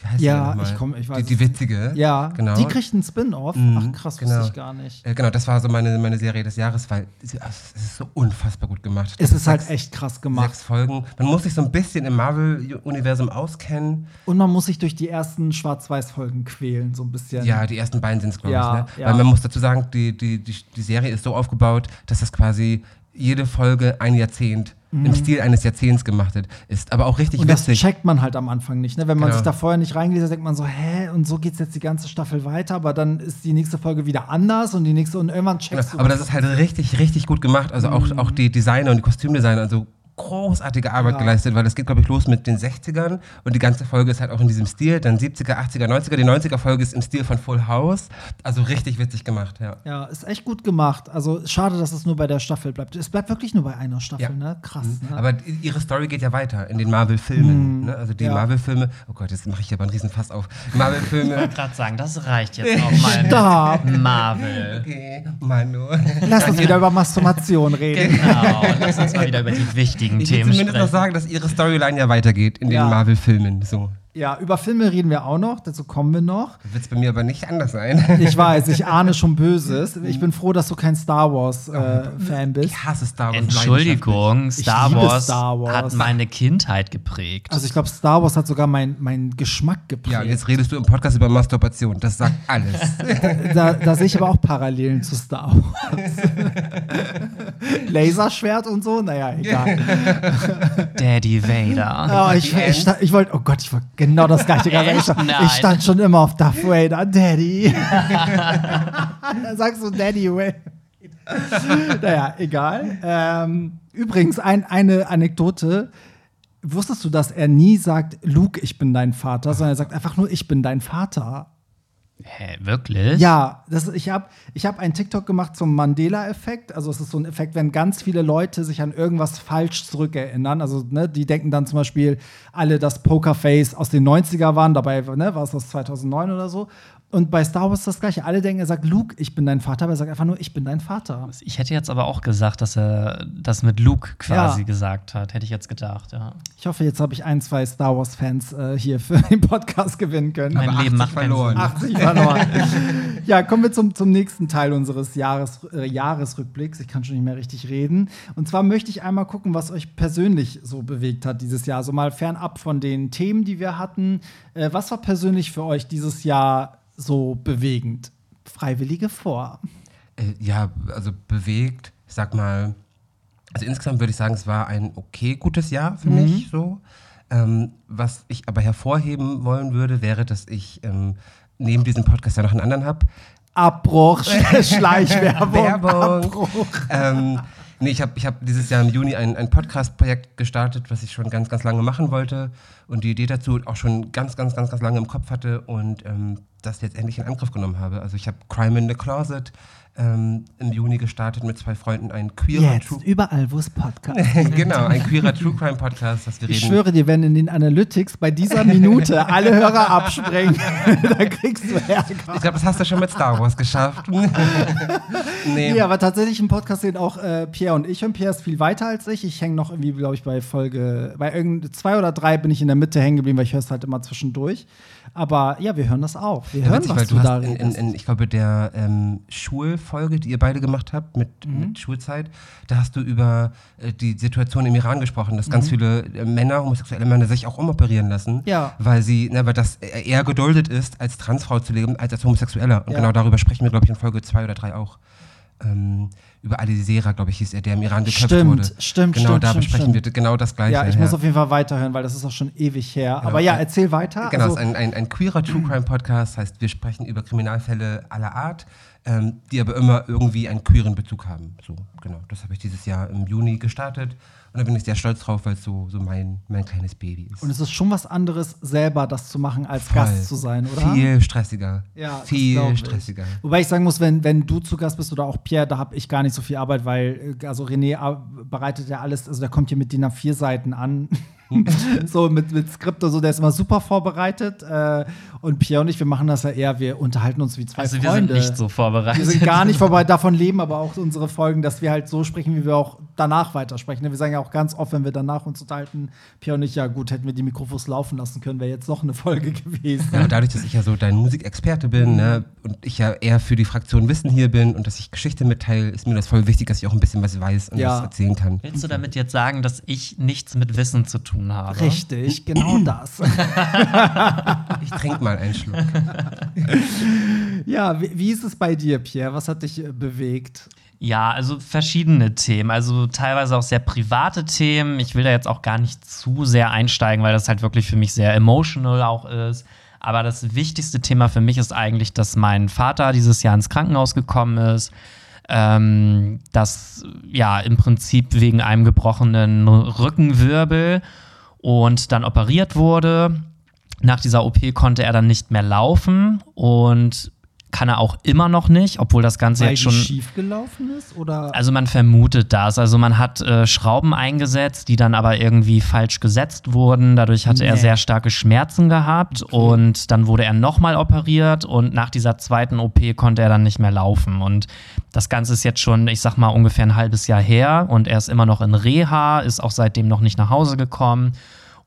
Wie heißt Ja, ich komm- ich weiß die, die witzige. Ja, genau. die kriegt einen Spin-off. Mhm, Ach krass, genau. wusste ich gar nicht. Äh, genau, das war so meine, meine Serie des Jahres, weil es ist so unfassbar gut gemacht. Es ist halt Sechs- echt krass gemacht. Sechs Folgen. Man muss sich so ein bisschen im Marvel-Universum auskennen. Und man muss sich durch die ersten Schwarz-Weiß-Folgen quälen, so ein bisschen. Ja, die ersten beiden sind es, glaube Ja, ich. Ne? ja. Weil man muss dazu sagen, die, die, die, die Serie ist so aufgebaut, dass das quasi jede Folge ein Jahrzehnt im Stil eines Jahrzehnts gemacht hat- ist. Aber auch richtig Mhm. Und das witzig. checkt man halt am Anfang nicht. Ne? Wenn man Genau. sich da vorher nicht reingelesen hat, denkt man so, hä, und so geht's jetzt die ganze Staffel weiter, aber dann ist die nächste Folge wieder anders und die nächste und irgendwann Ja, checkst du. aber das ist halt richtig, richtig gut gemacht. Also auch, Mhm. auch die Designer und die Kostümdesigner, also großartige Arbeit Ja. geleistet, weil das geht, glaube ich, los mit den 60ern und die ganze Folge ist halt auch in diesem Stil, dann 70er, 80er, 90er. Die 90er-Folge ist im Stil von Full House. Also richtig witzig gemacht, ja. Ja, ist echt gut gemacht. Also schade, dass es nur bei der Staffel bleibt. Es bleibt wirklich nur bei einer Staffel, Ja. Mhm. ne? Krass. Ne? Aber ihre Story geht ja weiter in den Marvel-Filmen. Ne? Also die Ja. Marvel-Filme, oh Gott, jetzt mache ich hier aber einen riesen Fass auf. Ich Marvel-Filme. wollte gerade sagen, das reicht jetzt auch mal. Stopp! mit Marvel. Okay, Manu. Lass uns wieder über Masturbation reden. Genau, lass uns mal wieder über die wichtigen Ich will Themen zumindest noch sprechen. sagen, dass ihre Storyline ja weitergeht in den Ja. Marvel-Filmen. So. Ja, über Filme reden wir auch noch, dazu kommen wir noch. Wird es bei mir aber nicht anders sein. Ich weiß, ich ahne schon Böses. Ich bin froh, dass du kein Star Wars-Fan bist. Ich hasse Star Wars. Entschuldigung, Star Wars, Star Wars. hat meine Kindheit geprägt. Also ich glaube, Star Wars hat sogar meinen mein Geschmack geprägt. Ja, und jetzt redest du im Podcast über Masturbation. Das sagt alles. da, da sehe ich aber auch Parallelen zu Star Wars. Laserschwert und so, naja, egal. Daddy Vader. Oh, ich, ich, ich wollte, oh Gott, ich wollte genau das gleiche sagen. Ich, ich stand schon immer auf Darth Vader, Daddy. da sagst du Daddy Vader. naja, egal. Ähm, übrigens, ein, eine Anekdote. Wusstest du, dass er nie sagt, Luke, ich bin dein Vater, sondern er sagt einfach nur, ich bin dein Vater. Hä, wirklich? Ja, das, ich habe ich hab einen TikTok gemacht zum Mandela-Effekt. Also es ist so ein Effekt, wenn ganz viele Leute sich an irgendwas falsch zurückerinnern. Also ne, die denken dann zum Beispiel alle, dass Pokerface aus den 90er waren. Dabei ne, war es aus 2009 oder so. Und bei Star Wars das gleiche. Alle denken, er sagt Luke, ich bin dein Vater, aber er sagt einfach nur, ich bin dein Vater. Ich hätte jetzt aber auch gesagt, dass er das mit Luke quasi Ja. gesagt hat. Hätte ich jetzt gedacht, ja. Ich hoffe, jetzt habe ich ein, zwei Star Wars-Fans äh, hier für den Podcast gewinnen können. Mein Aber Leben 80 macht verloren. Sinn. 80 verloren. ja, kommen wir zum, zum nächsten Teil unseres Jahres, äh, Jahresrückblicks. Ich kann schon nicht mehr richtig reden. Und zwar möchte ich einmal gucken, was euch persönlich so bewegt hat dieses Jahr. So mal fernab von den Themen, die wir hatten. Äh, was war persönlich für euch dieses Jahr so bewegend? Freiwillige vor. Äh, ja, also bewegt, ich sag mal, also insgesamt würde ich sagen, es war ein okay gutes Jahr für mich so. Ähm, was ich aber hervorheben wollen würde, wäre, dass ich ähm, neben diesem Podcast ja noch einen anderen habe. Abbruch, Sch- Schleichwerbung. Werbung. Abbruch. ähm, nee, ich habe ich hab dieses Jahr im Juni ein, ein Podcast-Projekt gestartet, was ich schon ganz, ganz lange machen wollte und die Idee dazu auch schon ganz, ganz, ganz, ganz lange im Kopf hatte und ähm, das jetzt endlich in Angriff genommen habe. Also ich habe Crime in the Closet ähm, im Juni gestartet mit zwei Freunden, ein queerer Jetzt, True überall, wo es Podcasts gibt. genau, ein queerer True Crime Podcast, das wir Ich reden. schwöre dir, wenn in den Analytics bei dieser Minute alle Hörer abspringen, dann kriegst du Ärger. Ich glaube, das hast du schon mit Star Wars geschafft. nee. Ja, aber tatsächlich im Podcast sehen auch äh, Pierre und ich. Und Pierre ist viel weiter als ich. Ich hänge noch irgendwie, glaube ich, bei Folge, bei irgend zwei oder drei bin ich in der Mitte hängen geblieben, weil ich höre es halt immer zwischendurch. Aber ja, wir hören das auch. Wir Ja, hören, witzig, was weil du, du da hast in, in, ich glaube, der ähm, Schulfolge, die ihr beide gemacht habt mit, Mhm. mit Schulzeit, da hast du über äh, die Situation im Iran gesprochen, dass ganz viele äh, Männer, homosexuelle Männer, sich auch umoperieren lassen, Mhm. Ja. weil sie, ne, weil das eher geduldet ist, als Transfrau zu leben, als als Homosexueller. Und Ja. genau darüber sprechen wir, glaube ich, in Folge zwei oder drei auch. Ähm, über Ali Sera, glaube ich, hieß er, der im Iran geköpft Stimmt, wurde. stimmt, Genau, stimmt, da stimmt, besprechen stimmt. wir genau das Gleiche. ja, ich muss auf jeden Fall weiterhören, weil das ist auch schon ewig her. Aber ja, erzähl weiter. Genau, Also, es ist ein, ein, ein queerer True Crime Podcast, heißt, wir sprechen über Kriminalfälle aller Art, ähm, die aber immer irgendwie einen queeren Bezug haben. So, genau. Das habe ich dieses Jahr im Juni gestartet und da bin ich sehr stolz drauf, weil es so, so mein, mein kleines Baby ist. und es ist schon was anderes, selber das zu machen, als Voll. Gast zu sein, oder? Viel stressiger. Ja, viel glaub ich. stressiger. Wobei ich sagen muss, wenn, wenn du zu Gast bist oder auch Pierre, da habe ich gar nicht so viel Arbeit, weil äh, also René ar- bereitet ja alles, also der kommt hier mit DIN A4 Seiten an. so mit, mit Skript und so, der ist immer super vorbereitet. Äh, und Pierre und ich, wir machen das ja eher, wir unterhalten uns wie zwei Also wir Freunde. sind nicht so vorbereitet. Wir sind gar nicht vorbei, davon leben aber auch unsere Folgen, dass wir halt so sprechen, wie wir auch danach weitersprechen. Wir sagen ja auch ganz oft, wenn wir danach uns unterhalten, Pierre und ich, ja gut, hätten wir die Mikrofons laufen lassen können, wäre jetzt noch eine Folge gewesen. Ja, und dadurch, dass ich ja so dein Musikexperte bin ne, und ich ja eher für die Fraktion Wissen hier bin und dass ich Geschichte mitteile, ist mir das voll wichtig, dass ich auch ein bisschen was weiß und Ja. was erzählen kann. Willst du damit jetzt sagen, dass ich nichts mit Wissen zu tun habe? Richtig, genau das. Ich trinke mal einen Schluck. Ja, wie, wie ist es bei dir, Pierre? Was hat dich äh, bewegt? Ja, also verschiedene Themen, also teilweise auch sehr private Themen. Ich will da jetzt auch gar nicht zu sehr einsteigen, weil das halt wirklich für mich sehr emotional auch ist. Aber das wichtigste Thema für mich ist eigentlich, dass mein Vater dieses Jahr ins Krankenhaus gekommen ist. Ähm, das ja im Prinzip wegen einem gebrochenen Rückenwirbel und dann operiert wurde. Nach dieser OP konnte er dann nicht mehr laufen und kann er auch immer noch nicht, obwohl das Ganze Weil jetzt schon. schief gelaufen ist? Oder? Also man vermutet das. Also man hat äh, Schrauben eingesetzt, die dann aber irgendwie falsch gesetzt wurden. Dadurch hatte er Nee. sehr starke Schmerzen gehabt und dann wurde er nochmal operiert und nach dieser zweiten OP konnte er dann nicht mehr laufen. Und das Ganze ist jetzt schon, ich sag mal, ungefähr ein halbes Jahr her und er ist immer noch in Reha, ist auch seitdem noch nicht nach Hause gekommen.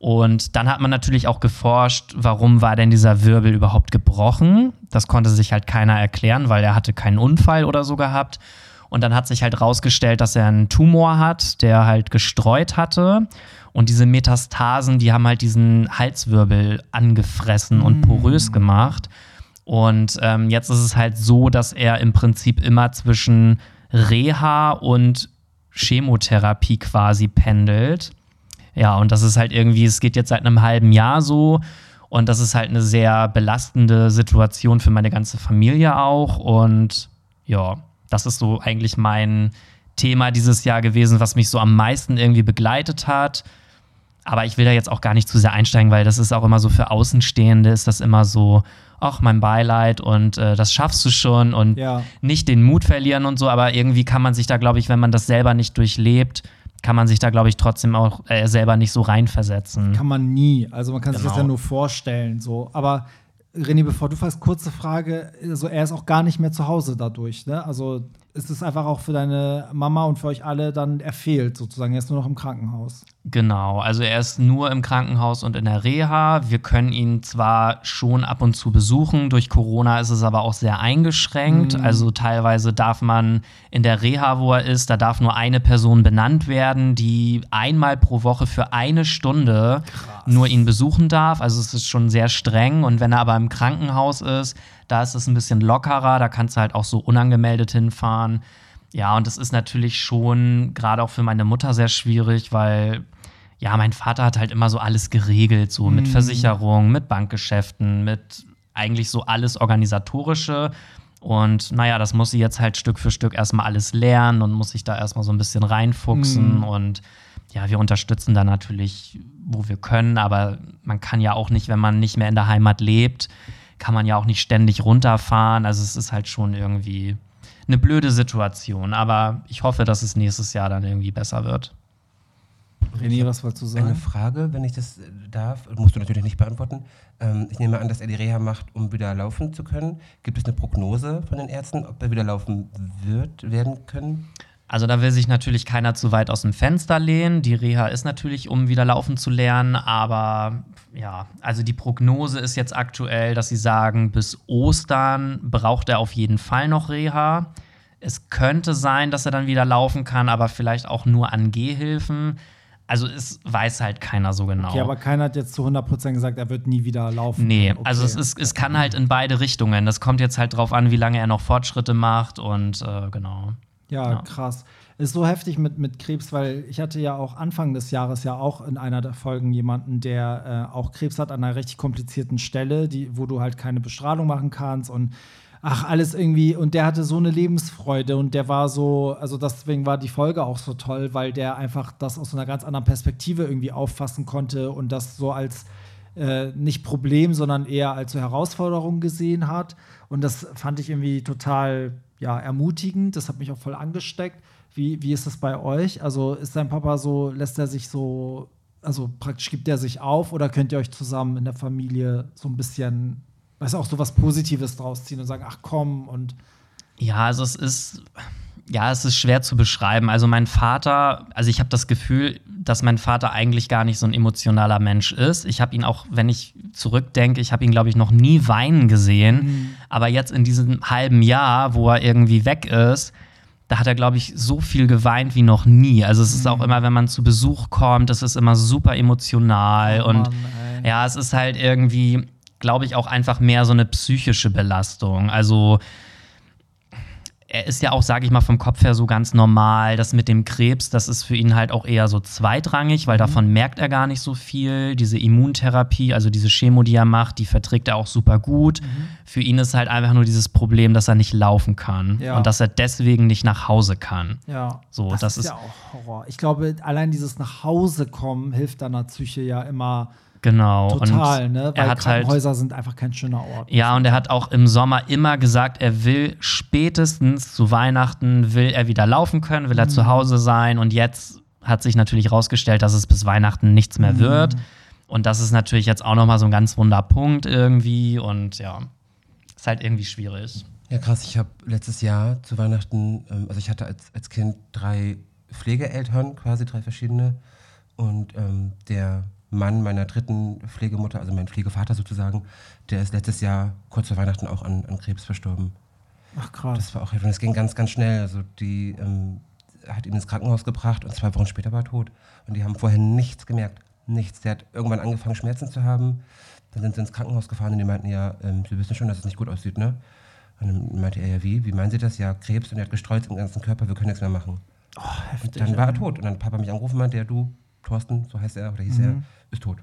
Und dann hat man natürlich auch geforscht, warum war denn dieser Wirbel überhaupt gebrochen? Das konnte sich halt keiner erklären, weil er hatte keinen Unfall oder so gehabt. Und dann hat sich halt rausgestellt, dass er einen Tumor hat, der halt gestreut hatte. Und diese Metastasen, die haben halt diesen Halswirbel angefressen und porös gemacht. Und ähm, jetzt ist es halt so, dass er im Prinzip immer zwischen Reha und Chemotherapie quasi pendelt. Ja, und das ist halt irgendwie, es geht jetzt seit einem halben Jahr so. Und das ist halt eine sehr belastende Situation für meine ganze Familie auch. Und ja, das ist so eigentlich mein Thema dieses Jahr gewesen, was mich so am meisten irgendwie begleitet hat. Aber ich will da jetzt auch gar nicht zu sehr einsteigen, weil das ist auch immer so für Außenstehende, ist das immer so, ach, mein Beileid und äh, das schaffst du schon und Ja. nicht den Mut verlieren und so. Aber irgendwie kann man sich da, glaube ich, wenn man das selber nicht durchlebt, kann man sich da, glaube ich, trotzdem auch äh, selber nicht so reinversetzen. Kann man nie. Also man kann sich das Genau. ja nur vorstellen. So. Aber René, bevor du fragst, kurze Frage. Also er ist auch gar nicht mehr zu Hause dadurch. Ne? Also ist es einfach auch für deine Mama und für euch alle dann er fehlt sozusagen. Er ist nur noch im Krankenhaus. Genau, also er ist nur im Krankenhaus und in der Reha. Wir können ihn zwar schon ab und zu besuchen, durch Corona ist es aber auch sehr eingeschränkt. Also teilweise darf man in der Reha, wo er ist, da darf nur eine Person benannt werden, die einmal pro Woche für eine Stunde nur ihn besuchen darf. Also es ist schon sehr streng. Und wenn er aber im Krankenhaus ist, da ist es ein bisschen lockerer, da kannst du halt auch so unangemeldet hinfahren. Ja, und das ist natürlich schon gerade auch für meine Mutter sehr schwierig, weil ja, mein Vater hat halt immer so alles geregelt, so mit Versicherung, mit Bankgeschäften, mit eigentlich so alles organisatorische. Und naja, das muss sie jetzt halt Stück für Stück erstmal alles lernen und muss sich da erstmal so ein bisschen reinfuchsen. Und ja, wir unterstützen da natürlich, wo wir können, aber man kann ja auch nicht, wenn man nicht mehr in der Heimat lebt, kann man ja auch nicht ständig runterfahren. Also es ist halt schon irgendwie eine blöde Situation. Aber ich hoffe, dass es nächstes Jahr dann irgendwie besser wird. René, was wolltest du Eine sagen? Frage, wenn ich das äh, darf, musst du natürlich nicht beantworten. Ähm, ich nehme an, dass er die Reha macht, um wieder laufen zu können. Gibt es eine Prognose von den Ärzten, ob er wieder laufen wird, werden können? Also da will sich natürlich keiner zu weit aus dem Fenster lehnen. Die Reha ist natürlich, um wieder laufen zu lernen, aber ja, also die Prognose ist jetzt aktuell, dass sie sagen, bis Ostern braucht er auf jeden Fall noch Reha. Es könnte sein, dass er dann wieder laufen kann, aber vielleicht auch nur an Gehhilfen. Also es weiß halt keiner so genau. Okay, aber keiner hat jetzt zu 100% gesagt, er wird nie wieder laufen. Nee, Okay. also es, ist, es kann halt in beide Richtungen. Das kommt jetzt halt drauf an, wie lange er noch Fortschritte macht und äh, genau. Ja, Ja. krass. Ist so heftig mit, mit Krebs, weil ich hatte ja auch Anfang des Jahres ja auch in einer der Folgen jemanden, der äh, auch Krebs hat an einer richtig komplizierten Stelle, die, wo du halt keine Bestrahlung machen kannst und ach, alles irgendwie. Und der hatte so eine Lebensfreude und der war so, also deswegen war die Folge auch so toll, weil der einfach das aus einer ganz anderen Perspektive irgendwie auffassen konnte und das so als äh, nicht Problem, sondern eher als so Herausforderung gesehen hat. Und das fand ich irgendwie total ja, ermutigend. Das hat mich auch voll angesteckt. Wie, wie ist das bei euch? Also ist dein Papa so, lässt er sich so, also praktisch gibt er sich auf oder könnt ihr euch zusammen in der Familie so ein bisschen, weißt du, auch so was Positives draus ziehen und sagen, ach komm und Ja, also es ist, ja, es ist schwer zu beschreiben. Also mein Vater, also ich habe das Gefühl, dass mein Vater eigentlich gar nicht so ein emotionaler Mensch ist. Ich habe ihn auch, wenn ich zurückdenke, ich habe ihn, glaube ich, noch nie weinen gesehen. Aber jetzt in diesem halben Jahr, wo er irgendwie weg ist, da hat er, glaube ich, so viel geweint wie noch nie. Also es ist auch immer, wenn man zu Besuch kommt, es ist immer super emotional Oh und Mann, ja, es ist halt irgendwie, glaube ich, auch einfach mehr so eine psychische Belastung. Also er ist ja auch, sage ich mal, vom Kopf her so ganz normal. Das mit dem Krebs, das ist für ihn halt auch eher so zweitrangig, weil davon merkt er gar nicht so viel. Diese Immuntherapie, also diese Chemo, die er macht, die verträgt er auch super gut. Für ihn ist halt einfach nur dieses Problem, dass er nicht laufen kann Ja. und dass er deswegen nicht nach Hause kann. Ja, So, das, das ist, ist- ja auch Horror. Ich glaube, allein dieses nach Hause kommen hilft deiner Psyche ja immer Genau. total, und ne? Weil er hat halt Krankenhäuser sind einfach kein schöner Ort. Ja, und er hat auch im Sommer immer gesagt, er will spätestens zu Weihnachten, will er wieder laufen können, will er zu Hause sein. Und jetzt hat sich natürlich herausgestellt, dass es bis Weihnachten nichts mehr wird. Und das ist natürlich jetzt auch nochmal so ein ganz wunder Punkt irgendwie. Und ja, ist halt irgendwie schwierig. Ja, krass. Ich habe letztes Jahr zu Weihnachten, ähm, also ich hatte als, als Kind drei Pflegeeltern, quasi drei verschiedene. Und ähm, der Mann meiner dritten Pflegemutter, also mein Pflegevater sozusagen, der ist letztes Jahr kurz vor Weihnachten auch an, an Krebs verstorben. Ach krass. Das war auch heftig. Und es ging ganz, ganz schnell. Also die ähm, hat ihn ins Krankenhaus gebracht und zwei Wochen später war er tot. Und die haben vorher nichts gemerkt. Nichts. Der hat irgendwann angefangen, Schmerzen zu haben. Dann sind sie ins Krankenhaus gefahren und die meinten, ja, ähm, Sie wissen schon, dass es nicht gut aussieht, ne? Und dann meinte er, ja, wie? Wie meinen Sie das? Ja, Krebs und er hat Gestreut im ganzen Körper, wir können nichts mehr machen. oh, Und heftig. dann war er tot. Und dann hat Papa mich angerufen, meinte er, du, Thorsten, so heißt er oder hieß er, ist tot.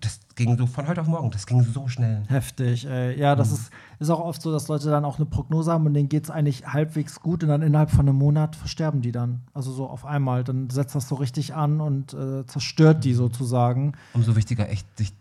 Das ging so von heute auf morgen, das ging so schnell. Heftig. Äh, ja, Mhm. das ist, ist auch oft so, dass Leute dann auch eine Prognose haben und denen geht es eigentlich halbwegs gut und dann innerhalb von einem Monat versterben die dann. Also so auf einmal. Dann setzt das so richtig an und äh, zerstört die sozusagen. Umso wichtiger, echt sich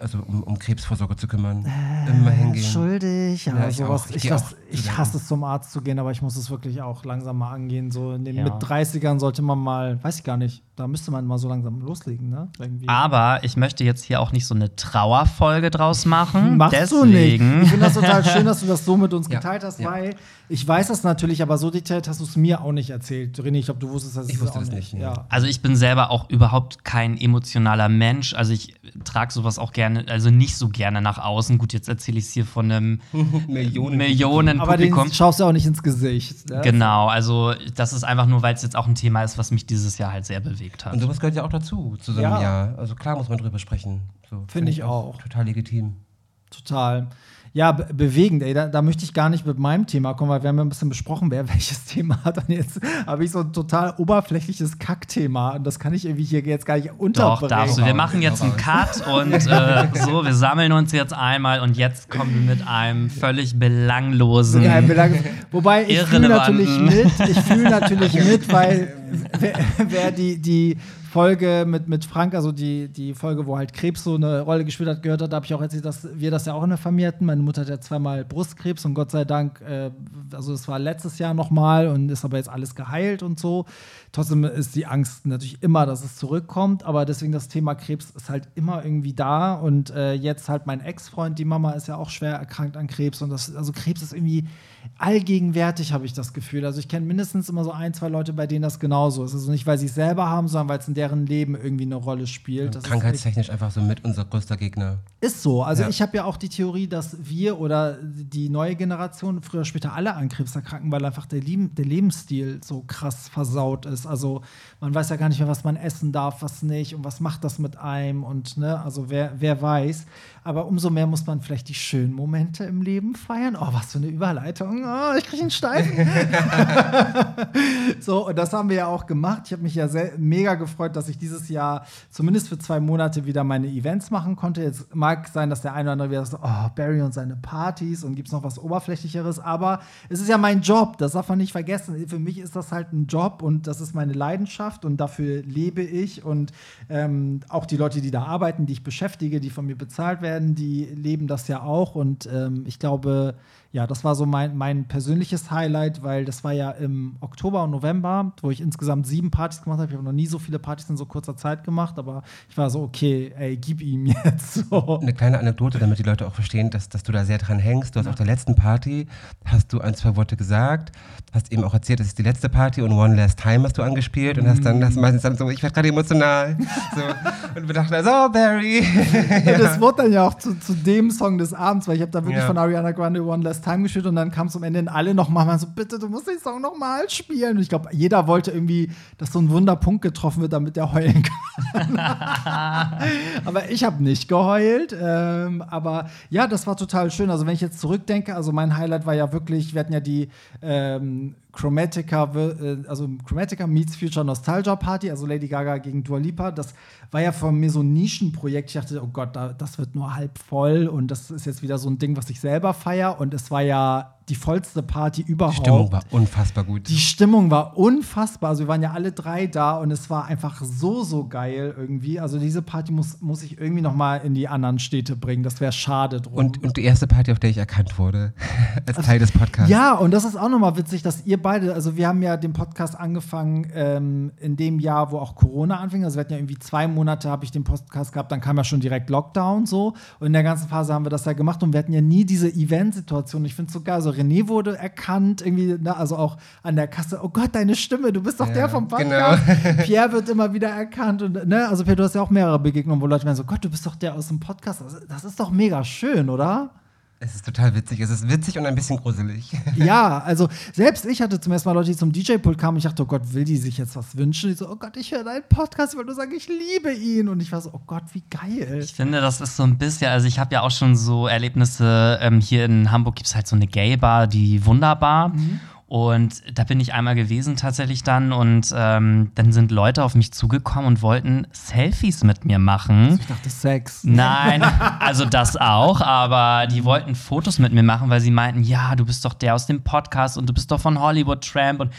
also um, um Krebsvorsorge zu kümmern. Immer hingehen. Schuldig, ja, Ja, ich sowas. auch. Ich Ich, das, auch ich hasse es, zum Arzt zu gehen, aber ich muss es wirklich auch langsam mal angehen. So in den Ja. mit 30ern sollte man mal, weiß ich gar nicht, da müsste man mal so langsam loslegen, ne? Irgendwie. Aber ich möchte jetzt hier auch nicht so eine Trauerfolge draus machen. Machst du nicht. Deswegen. Ich finde das total schön, dass du das so mit uns Ja, geteilt hast, ja. weil ich weiß das natürlich, aber so detailliert hast du es mir auch nicht erzählt. René, ich glaube, du wusstest das Ich es wusste auch das nicht. Ja. Also ich bin selber auch überhaupt kein emotionaler Mensch. Also ich trage sowas auch gerne, also nicht so gerne nach außen. Gut, jetzt erzähle ich es hier von einem Millionen. Millionen Aber den Publikum. schaust du auch nicht ins Gesicht. Ne? Genau, also das ist einfach nur, weil es jetzt auch ein Thema ist, was mich dieses Jahr halt sehr bewegt hat. Und sowas gehört ja auch dazu, zu so einem Ja. Jahr. Also klar muss man drüber sprechen. So, Finde ich auch. Total legitim. Total. Ja, be bewegend, ey. Da, da möchte ich gar nicht mit meinem Thema kommen, weil wir haben ja ein bisschen besprochen, wer welches Thema hat. Und jetzt habe ich so ein total oberflächliches Kackthema. Und das kann ich irgendwie hier jetzt gar nicht Doch, unterbringen. darfst du. Wir machen jetzt einen Cut und äh, so, wir sammeln uns jetzt einmal und jetzt kommen wir mit einem völlig belanglosen. Ja, belang- Wobei ich fühle natürlich mit, ich fühle natürlich mit, weil wer, wer die, die Folge mit, mit Frank, also die, die Folge, wo halt Krebs so eine Rolle gespielt hat, gehört hat, da habe ich auch erzählt, dass wir das ja auch in der Familie hatten. Meine Mutter hat ja zweimal Brustkrebs und Gott sei Dank, äh, also es war letztes Jahr nochmal und ist aber jetzt alles geheilt und so. Trotzdem ist die Angst natürlich immer, dass es zurückkommt, aber deswegen das Thema Krebs ist halt immer irgendwie da und äh, jetzt halt mein Ex-Freund, die Mama ist ja auch schwer erkrankt an Krebs und das, also Krebs ist irgendwie allgegenwärtig, habe ich das Gefühl. Also ich kenne mindestens immer so ein, zwei Leute, bei denen das genauso ist. Also nicht, weil sie es selber haben, sondern weil es in deren Leben irgendwie eine Rolle spielt. Echt- Krankheitstechnisch einfach so mit unser größter Gegner. ist so. Also Ja. ich habe ja auch die Theorie, dass wir oder die neue Generation früher oder später alle an Krebs erkranken, weil einfach der, Leben, der Lebensstil so krass versaut ist. Also man weiß ja gar nicht mehr, was man essen darf, was nicht und was macht das mit einem und ne, also wer, wer weiß. Aber umso mehr muss man vielleicht die schönen Momente im Leben feiern. Oh, was für eine Überleitung. Oh, ich kriege einen Steifen. So, und das haben wir ja auch gemacht. Ich habe mich ja sehr, mega gefreut, dass ich dieses Jahr zumindest für zwei Monate wieder meine Events machen konnte. Jetzt mag sein, dass der eine oder andere wieder sagt, oh, Barry und seine Partys und gibt es noch was Oberflächlicheres. Aber es ist ja mein Job, das darf man nicht vergessen. Für mich ist das halt ein Job und das ist meine Leidenschaft und dafür lebe ich. Und ähm, auch die Leute, die da arbeiten, die ich beschäftige, die von mir bezahlt werden, die leben das ja auch. Und ähm, ich glaube, ja, das war so mein, mein persönliches Highlight, weil das war ja im Oktober und November, wo ich insgesamt sieben Partys gemacht habe. Ich habe noch nie so viele Partys in so kurzer Zeit gemacht, aber ich war so, okay, ey, gib ihm jetzt so. Eine kleine Anekdote, damit die Leute auch verstehen, dass, dass du da sehr dran hängst. Du hast auf der letzten Party, hast du ein, zwei Worte gesagt, hast eben auch erzählt, das ist die letzte Party und One Last Time hast du angespielt und hast dann hast meistens dann so, ich werde gerade emotional. so. Und wir dachten also, oh, Barry. Und das wurde dann ja auch zu, zu dem Song des Abends, weil ich habe da wirklich Ja. von Ariana Grande One Last Best Time gespielt und dann kam es am Ende in alle nochmal mal so, bitte, du musst den Song nochmal spielen. Und ich glaube, jeder wollte irgendwie, dass so ein Wunderpunkt getroffen wird, damit er heulen kann. aber ich habe nicht geheult. Ähm, aber ja, das war total schön. Also wenn ich jetzt zurückdenke, also mein Highlight war ja wirklich, wir hatten ja die ähm, Chromatica, äh, also Chromatica meets Future Nostalgia Party, also Lady Gaga gegen Dua Lipa. Das war ja von mir so ein Nischenprojekt. Ich dachte, oh Gott, das wird nur halb voll und das ist jetzt wieder so ein Ding, was ich selber feiere. Und es war ja die vollste Party überhaupt. Die Stimmung war unfassbar gut. Die Stimmung war unfassbar. Also wir waren ja alle drei da und es war einfach so, so geil irgendwie. Also diese Party muss, muss ich irgendwie noch mal in die anderen Städte bringen. Das wäre schade drum. Und, und die erste Party, auf der ich erkannt wurde, als Teil des Podcasts. Ja, und das ist auch noch mal witzig, dass ihr beide, also wir haben ja den Podcast angefangen ähm, in dem Jahr, wo auch Corona anfing. Also wir hatten ja irgendwie zwei Monate, habe ich den Podcast gehabt, dann kam ja schon direkt Lockdown so. Und in der ganzen Phase haben wir das ja gemacht und wir hatten ja nie diese Event-Situation. Ich finde es so geil, so René wurde erkannt, irgendwie, ne, also auch an der Kasse, oh Gott, deine Stimme, du bist doch ja, der vom Podcast. Genau. Pierre wird immer wieder erkannt. Und, ne, also Pierre, du hast ja auch mehrere Begegnungen, wo Leute meinen so, Gott, du bist doch der aus dem Podcast. Das ist doch mega schön, oder? Es ist total witzig. Es ist witzig und ein bisschen gruselig. Ja, also selbst ich hatte zum ersten Mal Leute, die zum DJ-Pult kamen. Ich dachte, oh Gott, will die sich jetzt was wünschen? Ich so, oh Gott, ich höre deinen Podcast, weil du sagst, ich liebe ihn. Und ich war so, oh Gott, wie geil. Ich finde, das ist so ein bisschen, also ich habe ja auch schon so Erlebnisse. Ähm, hier in Hamburg gibt es halt so eine Gay-Bar, die wunderbar. Mhm. Und da bin ich einmal gewesen tatsächlich dann und ähm, dann sind Leute auf mich zugekommen und wollten Selfies mit mir machen. Also ich dachte Sex. Nein, also das auch, aber die wollten Fotos mit mir machen, weil sie meinten, ja, du bist doch der aus dem Podcast und du bist doch von Hollywood Tramp und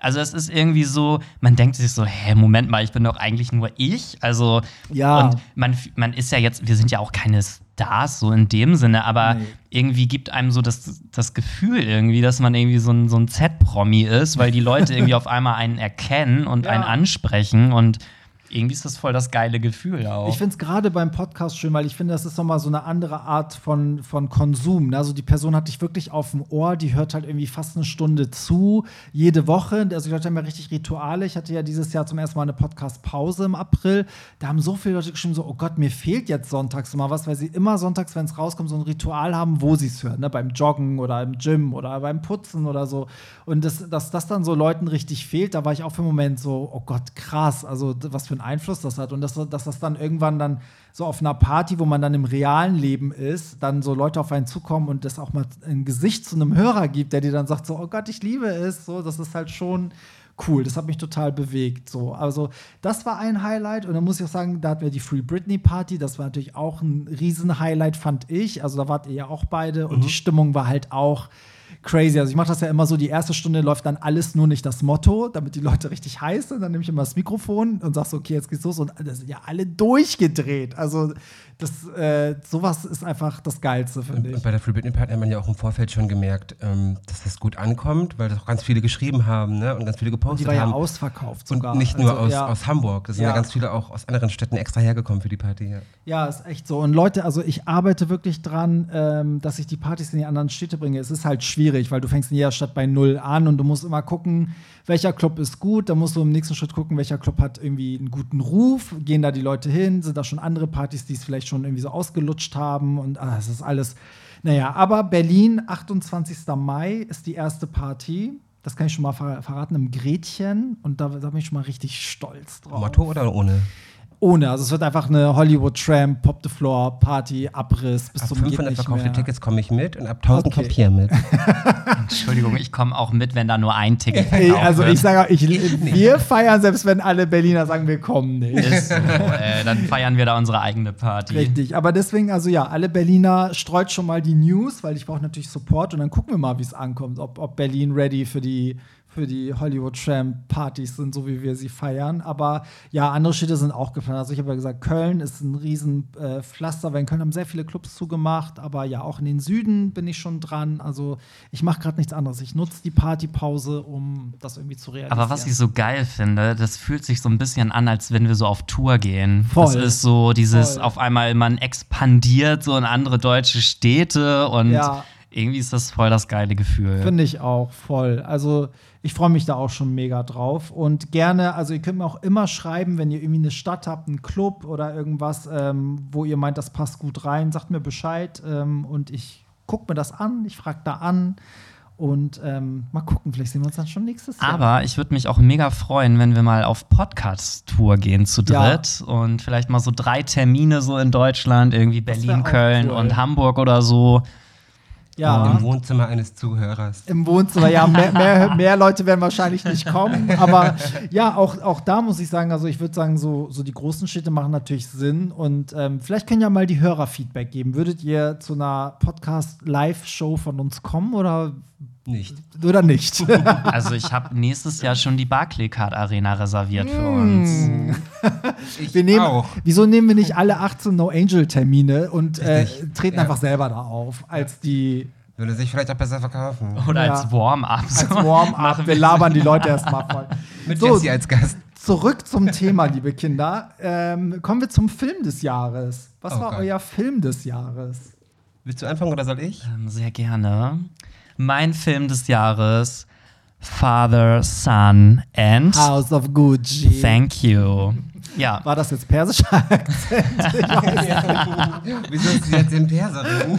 also es ist irgendwie so, man denkt sich so, hä, Moment mal, ich bin doch eigentlich nur ich. Also ja. und man, man ist ja jetzt, wir sind ja auch keine Stars, so in dem Sinne, aber nee. irgendwie gibt einem so das, das Gefühl irgendwie, dass man irgendwie so ein, so ein Z-Promi ist, weil die Leute irgendwie auf einmal einen erkennen und ja. einen ansprechen und irgendwie ist das voll das geile Gefühl auch. Ich finde es gerade beim Podcast schön, weil ich finde, das ist nochmal so eine andere Art von, von Konsum. Ne? Also die Person hat dich wirklich auf dem Ohr, die hört halt irgendwie fast eine Stunde zu, jede Woche. Also die Leute haben ja richtig Rituale. Ich hatte ja dieses Jahr zum ersten Mal eine Podcast-Pause im April. Da haben so viele Leute geschrieben, so, oh Gott, mir fehlt jetzt sonntags mal was, weil sie immer sonntags, wenn es rauskommt, so ein Ritual haben, wo sie es hören. Ne? Beim Joggen oder im Gym oder beim Putzen oder so. Und das, dass das dann so Leuten richtig fehlt, da war ich auch für einen Moment so, oh Gott, krass. Also was für ein Einfluss das hat und dass, dass das dann irgendwann dann so auf einer Party, wo man dann im realen Leben ist, dann so Leute auf einen zukommen und das auch mal ein Gesicht zu einem Hörer gibt, der dir dann sagt so, oh Gott, ich liebe es, so, das ist halt schon cool. Das hat mich total bewegt. So. Also, das war ein Highlight. Und dann muss ich auch sagen, da hatten wir die Free Britney Party. Das war natürlich auch ein Riesen-Highlight, fand ich. Also, da wart ihr ja auch beide. Und mhm. die Stimmung war halt auch crazy. Also ich mache das ja immer so, die erste Stunde läuft dann alles nur nicht das Motto, damit die Leute richtig heiß sind. Dann nehme ich immer das Mikrofon und sage so, okay, jetzt geht's los. Und das sind ja alle durchgedreht. Also das, äh, sowas ist einfach das Geilste, finde ich. Und bei der Free Britney Party hat man ja auch im Vorfeld schon gemerkt, ähm, dass das gut ankommt, weil das auch ganz viele geschrieben haben ne? und ganz viele gepostet und die war haben. ja ausverkauft sogar. Und nicht nur also, aus, ja. aus Hamburg. Das sind ja. ja. ganz viele auch aus anderen Städten extra hergekommen für die Party. Ja. ja, ist echt so. Und Leute, also ich arbeite wirklich dran, ähm, dass ich die Partys in die anderen Städte bringe. Es ist halt schwierig, weil du fängst in jeder Stadt bei Null an und du musst immer gucken, welcher Club ist gut. Da musst du im nächsten Schritt gucken, welcher Club hat irgendwie einen guten Ruf. Gehen da die Leute hin? Sind da schon andere Partys, die es vielleicht schon irgendwie so ausgelutscht haben? Und ah, das ist alles. Naja, aber Berlin, 28. Mai ist die erste Party. Das kann ich schon mal ver verraten im Gretchen. Und da, da bin ich schon mal richtig stolz drauf. Motto oder ohne? Ohne, also es wird einfach eine Hollywood Tramp, Pop the Floor, Party, Abriss bis ab zum 500 verkaufte Tickets komme ich mit und ab 1000 okay. kommt hier mit. Entschuldigung, ich komme auch mit, wenn da nur ein Ticket verkauft Also ich sage, ich, wir feiern, selbst wenn alle Berliner sagen, wir kommen nicht. Ist so, äh, dann feiern wir da unsere eigene Party. Richtig, aber deswegen, also ja, alle Berliner streut schon mal die News, weil ich brauche natürlich Support und dann gucken wir mal, wie es ankommt, ob, ob Berlin ready für die für die Hollywood Tramp Partys sind, so wie wir sie feiern. Aber ja, andere Städte sind auch geplant. Also ich habe ja gesagt, Köln ist ein riesen äh, Pflaster, weil in Köln haben sehr viele Clubs zugemacht, aber ja, auch in den Süden bin ich schon dran. Also ich mache gerade nichts anderes. Ich nutze die Partypause, um das irgendwie zu realisieren. Aber was ich so geil finde, das fühlt sich so ein bisschen an, als wenn wir so auf Tour gehen. Voll. Das ist so dieses Voll. auf einmal man expandiert so in andere deutsche Städte und ja. irgendwie ist das voll das geile Gefühl. Finde ich auch voll. Also ich freue mich da auch schon mega drauf. Und gerne, also ihr könnt mir auch immer schreiben, wenn ihr irgendwie eine Stadt habt, einen Club oder irgendwas, ähm, wo ihr meint, das passt gut rein, sagt mir Bescheid ähm, und ich gucke mir das an, ich frage da an. Und ähm, mal gucken, vielleicht sehen wir uns dann schon nächstes Jahr. Aber ich würde mich auch mega freuen, wenn wir mal auf Podcast-Tour gehen zu Ja. dritt und vielleicht mal so drei Termine so in Deutschland, irgendwie Berlin, Köln cool. und Hamburg oder so. Ja. Im Wohnzimmer eines Zuhörers. Im Wohnzimmer, ja, mehr, mehr, mehr Leute werden wahrscheinlich nicht kommen. Aber ja, auch, auch da muss ich sagen, also ich würde sagen, so, so die großen Städte machen natürlich Sinn. Und ähm, vielleicht können ja mal die Hörer Feedback geben. Würdet ihr zu einer Podcast-Live-Show von uns kommen oder, Nicht. oder nicht? Also ich habe nächstes Jahr schon die Barclaycard Arena reserviert für uns. Ich Wir nehmen, auch. Wieso nehmen wir nicht alle 18 No-Angel-Termine und äh, treten Ja. einfach selber da auf, als die Würde sich vielleicht auch besser verkaufen. Oder Ja. als Warm-up. als. Warm-up? Wir labern die Leute erstmal voll. Mit So. Jessie als Gast. Zurück zum Thema, liebe Kinder. Ähm, kommen wir zum Film des Jahres. Was Oh war Gott. euer Film des Jahres? Willst du anfangen oder soll ich? Ähm, Sehr gerne. Mein Film des Jahres: Father, Son and House of Gucci. Thank you. Ja, War das jetzt persischer Akzent? Wieso ist sie jetzt in Perserin?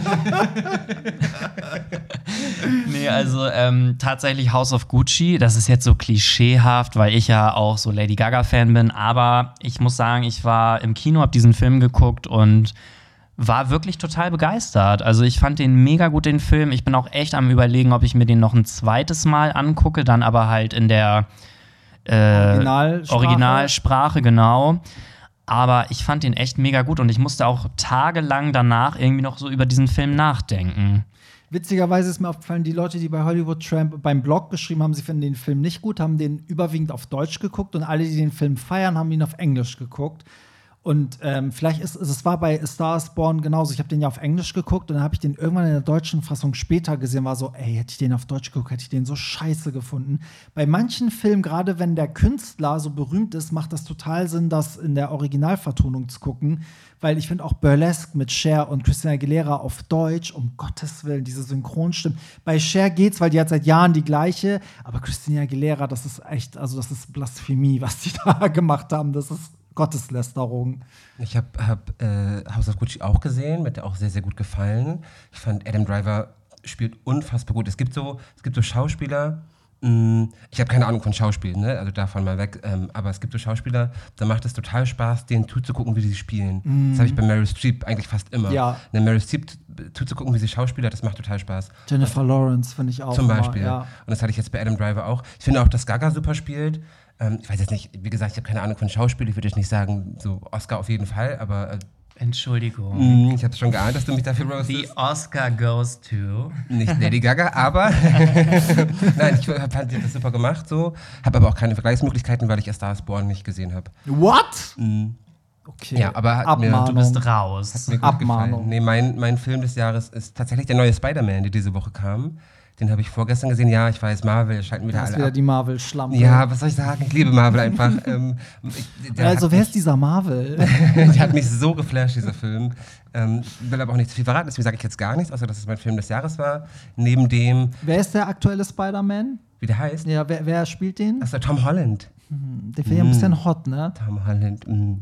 nee, also ähm, tatsächlich House of Gucci. Das ist jetzt so klischeehaft, weil ich ja auch so Lady Gaga-Fan bin. Aber ich muss sagen, ich war im Kino, hab diesen Film geguckt und war wirklich total begeistert. Also ich fand den mega gut, den Film. Ich bin auch echt am überlegen, ob ich mir den noch ein zweites Mal angucke, dann aber halt in der äh, Originalsprache? Originalsprache, genau. Aber ich fand den echt mega gut und ich musste auch tagelang danach irgendwie noch so über diesen Film nachdenken. Witzigerweise ist mir aufgefallen, die Leute, die bei Hollywood Tramp beim Blog geschrieben haben, sie finden den Film nicht gut, haben den überwiegend auf Deutsch geguckt und alle, die den Film feiern, haben ihn auf Englisch geguckt. Und ähm, vielleicht ist es war bei Star is Born genauso. Ich habe den ja auf Englisch geguckt und dann habe ich den irgendwann in der deutschen Fassung später gesehen, war so, ey, hätte ich den auf Deutsch geguckt, hätte ich den so scheiße gefunden. Bei manchen Filmen, gerade wenn der Künstler so berühmt ist, macht das total Sinn, das in der Originalvertonung zu gucken, weil ich finde auch Burlesque mit Cher und Christina Aguilera auf Deutsch, um Gottes Willen, diese Synchronstimmen. Bei Cher geht's, weil die hat seit Jahren die gleiche, aber Christina Aguilera, das ist echt, also das ist Blasphemie, was die da gemacht haben. Das ist Gotteslästerung. Ich habe hab, äh, House of Gucci auch gesehen, mir hat der auch sehr, sehr gut gefallen. Ich fand, Adam Driver spielt unfassbar gut. Es gibt so, es gibt so Schauspieler, mh, ich habe keine Ahnung von Schauspiel, ne? also davon mal weg, ähm, aber es gibt so Schauspieler, da macht es total Spaß, denen zuzugucken, wie sie spielen. Das habe ich bei Meryl Streep eigentlich fast immer. Ja. Ne, Meryl Streep zuzugucken, wie sie Schauspieler, das macht total Spaß. Jennifer Lawrence finde ich auch. Zum immer, Beispiel. Ja. Und das hatte ich jetzt bei Adam Driver auch. Ich finde auch, dass Gaga super spielt. Ähm, ich weiß jetzt nicht, wie gesagt, ich habe keine Ahnung von Schauspiel. Ich würde jetzt nicht sagen, so Oscar auf jeden Fall, aber äh, Entschuldigung. mh, ich habe schon geahnt, dass du mich dafür The roastest. Oscar goes to. Nicht Lady Gaga, aber nein, ich fand sie das super gemacht so. Habe aber auch keine Vergleichsmöglichkeiten, weil ich A Star is Born nicht gesehen habe. What? Okay. Ja, aber hat mir- Du Abmahnung. bist raus. Mir gut Abmahnung. gefallen. Nee, mein, mein Film des Jahres ist tatsächlich der neue Spider-Man, der diese Woche kam. Den habe ich vorgestern gesehen. Ja, ich weiß, Marvel schalten wieder Da ist alle wieder ab. die Marvel-Schlampe. Ja, was soll ich sagen? Ich liebe Marvel einfach. ähm, ich, Also, wer ist dieser Marvel? der hat mich so geflasht, dieser Film. Ähm, ich will aber auch nicht zu viel verraten, deswegen sage ich jetzt gar nichts, außer dass es mein Film des Jahres war. Neben dem, wer ist der aktuelle Spider-Man? wie der heißt, Ja, wer, wer spielt den? das ist der Tom Holland. Der wäre ja ein bisschen hot, ne? Tom Holland. mm.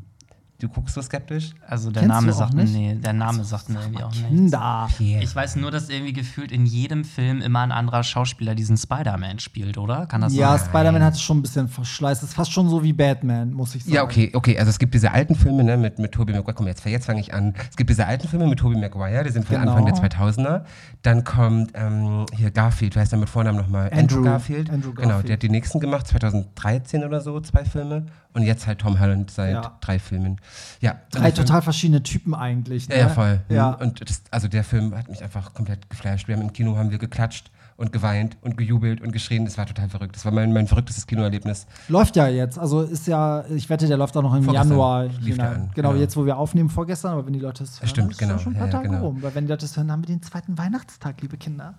Du guckst so skeptisch? Also der Kennst Name du auch sagt mir, nicht? nee, der Name sagt mir irgendwie auch nichts. Kinder. Ich weiß nur, dass irgendwie gefühlt in jedem Film immer ein anderer Schauspieler diesen Spider-Man spielt, oder? Kann das Ja, sein? Spider-Man hat es schon ein bisschen verschleißt. Es ist fast schon so wie Batman, muss ich sagen. Ja, okay, okay. Also es gibt diese alten Filme ne, mit, mit Tobey Maguire. Komm, jetzt, jetzt fange ich an. Es gibt diese alten Filme mit Tobey Maguire, die sind von Genau. Anfang der 2000er. Dann kommt ähm, hier Garfield, wer heißt der mit Vornamen nochmal? Andrew- Garfield. Andrew Genau, Garfield. der hat die nächsten gemacht, 2013 oder so, zwei Filme. Und jetzt halt Tom Holland seit Ja. drei Filmen. Ja, Drei der Film- total verschiedene Typen eigentlich. Ne? Ja, ja, voll. Ja. Und das, also der Film hat mich einfach komplett geflasht. Wir haben im Kino haben wir geklatscht und geweint und gejubelt und geschrien. Das war total verrückt. Das war mein, mein verrücktestes Kinoerlebnis. Läuft ja jetzt. Also ist ja, ich wette, der läuft auch noch im Vorgestern Januar. lief der an, genau, genau. jetzt, wo wir aufnehmen, vorgestern, aber wenn die Leute es hören, Stimmt, ist genau. schon ein paar Ja, Tage genau. rum. Weil wenn die Leute es hören, haben wir den zweiten Weihnachtstag, liebe Kinder.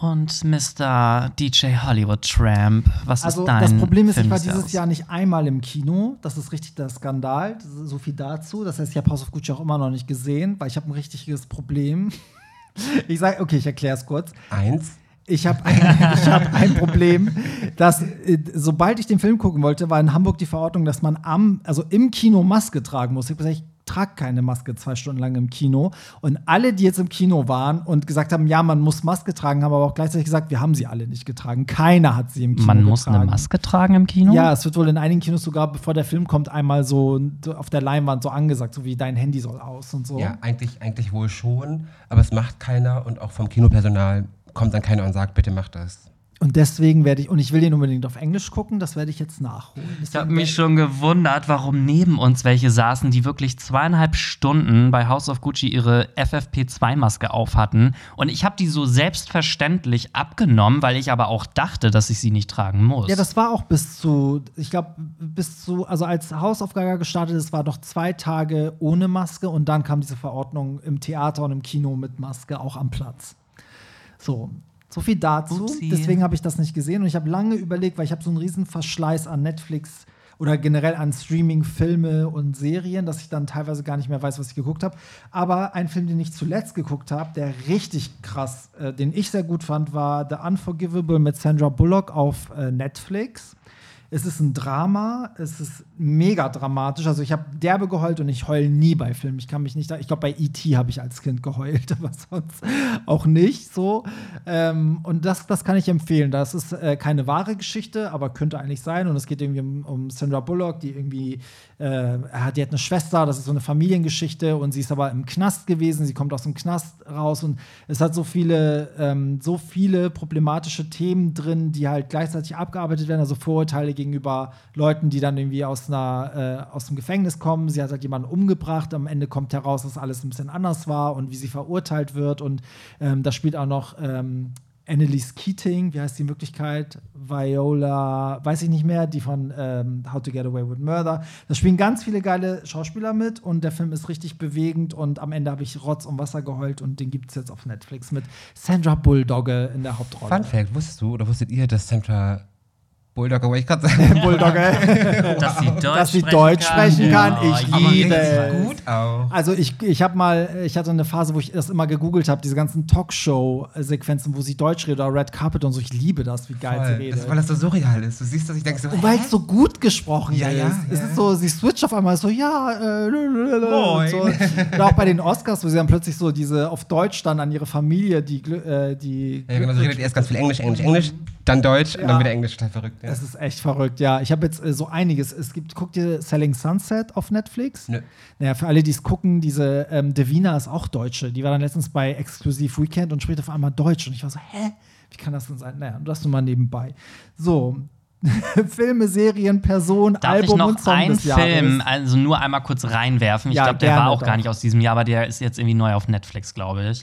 Und Mr. DJ Hollywood Tramp, was Also ist dein das Problem ist, Film ich war dieses? Jahr nicht einmal im Kino. Das ist richtig der Skandal. So viel dazu. Das heißt, ich habe House of Gucci auch immer noch nicht gesehen, weil ich habe ein richtiges Problem. Ich sage, okay, ich erkläre es kurz. Eins. Ich habe ein, ich hab ein Problem, dass äh, sobald ich den Film gucken wollte, war in Hamburg die Verordnung, dass man am, also im Kino Maske tragen muss. Ich habe gesagt, ich trage keine Maske zwei Stunden lang im Kino. Und alle, die jetzt im Kino waren und gesagt haben, ja, man muss Maske tragen, haben aber auch gleichzeitig gesagt, wir haben sie alle nicht getragen. Keiner hat sie im Kino Man getragen. muss eine Maske tragen im Kino? Ja, es wird wohl in einigen Kinos sogar, bevor der Film kommt, einmal so auf der Leinwand so angesagt, so wie dein Handy soll aus und so. Ja, eigentlich, eigentlich wohl schon, aber es macht keiner und auch vom Kinopersonal kommt dann keiner und sagt, bitte mach das. Und deswegen werde ich, und ich will den unbedingt auf Englisch gucken, das werde ich jetzt nachholen. Ich habe mich schon gewundert, warum neben uns welche saßen, die wirklich zweieinhalb Stunden bei House of Gucci ihre FFP2-Maske aufhatten. Und ich habe die so selbstverständlich abgenommen, weil ich aber auch dachte, dass ich sie nicht tragen muss. Ja, das war auch bis zu, ich glaube, bis zu, also als House of Gaga gestartet ist, war noch zwei Tage ohne Maske und dann kam diese Verordnung im Theater und im Kino mit Maske auch am Platz. So, so viel dazu. Upsi. Deswegen habe ich das nicht gesehen und ich habe lange überlegt, weil ich habe so einen riesen Verschleiß an Netflix oder generell an Streaming, Filme und Serien, dass ich dann teilweise gar nicht mehr weiß, was ich geguckt habe. Aber ein Film, den ich zuletzt geguckt habe, der richtig krass, äh, den ich sehr gut fand, war The Unforgivable mit Sandra Bullock auf äh, Netflix. Es ist ein Drama, es ist mega dramatisch. Also ich habe derbe geheult und ich heule nie bei Filmen. Ich kann mich nicht da. Ich glaube, bei E.T. habe ich als Kind geheult, aber sonst auch nicht so. Ähm, und das, das kann ich empfehlen. Das ist äh, keine wahre Geschichte, aber könnte eigentlich sein. Und es geht irgendwie um, um Sandra Bullock, die irgendwie, äh, hat, die hat eine Schwester, das ist so eine Familiengeschichte und sie ist aber im Knast gewesen. Sie kommt aus dem Knast raus und es hat so viele, ähm, so viele problematische Themen drin, die halt gleichzeitig abgearbeitet werden. Also Vorurteile gegenüber Leuten, die dann irgendwie aus, einer, äh, aus dem Gefängnis kommen. Sie hat halt jemanden umgebracht. Am Ende kommt heraus, dass alles ein bisschen anders war und wie sie verurteilt wird. Und ähm, da spielt auch noch ähm, Annelies Keating, wie heißt die in Wirklichkeit? Viola, weiß ich nicht mehr, die von ähm, How to Get Away with Murder. Da spielen ganz viele geile Schauspieler mit und der Film ist richtig bewegend und am Ende habe ich Rotz und Wasser geheult und den gibt es jetzt auf Netflix mit Sandra Bulldogge in der Hauptrolle. Fun Fact, wusstest du oder wusstet ihr, dass Sandra Bulldogger, wollte ich gerade sagen. Bulldogge. dass sie Deutsch, Dass sie sprechen, Deutsch kann. sprechen kann. Oh, Ich liebe gut auch. Also ich, ich habe mal, ich hatte eine Phase, wo ich das immer gegoogelt habe, diese ganzen Talkshow-Sequenzen, wo sie Deutsch redet oder Red Carpet und so. Ich liebe das, wie geil sie Voll. redet. Das, weil das so surreal ist. Du siehst das, ich denke so, Und weil es so gut gesprochen Ja, ist. ja, es ja. ist so, sie switcht auf einmal so, ja, äh, lalalala und Moin. so. Oder auch bei den Oscars, wo sie dann plötzlich so diese auf Deutsch dann an ihre Familie, die, äh, die Ja, genau, so redet erst ganz viel Englisch, Englisch, Englisch, dann Deutsch und Ja. dann wieder Englisch, total verrückt. Ja. Es ist echt verrückt, ja. Ich habe jetzt äh, so einiges. Es gibt, guckt ihr Selling Sunset auf Netflix? Nö. Naja, für alle, die es gucken, diese ähm, Devina ist auch Deutsche. Die war dann letztens bei Exklusiv Weekend und spricht auf einmal Deutsch. Und ich war so, hä? Wie kann das denn sein? Naja, das nur mal nebenbei. So. Filme, Serien, Person, Darf Album ich noch und Song einen. Film, also nur einmal kurz reinwerfen? Ich Ja, glaube, der war auch doch. gar nicht aus diesem Jahr, aber der ist jetzt irgendwie neu auf Netflix, glaube ich.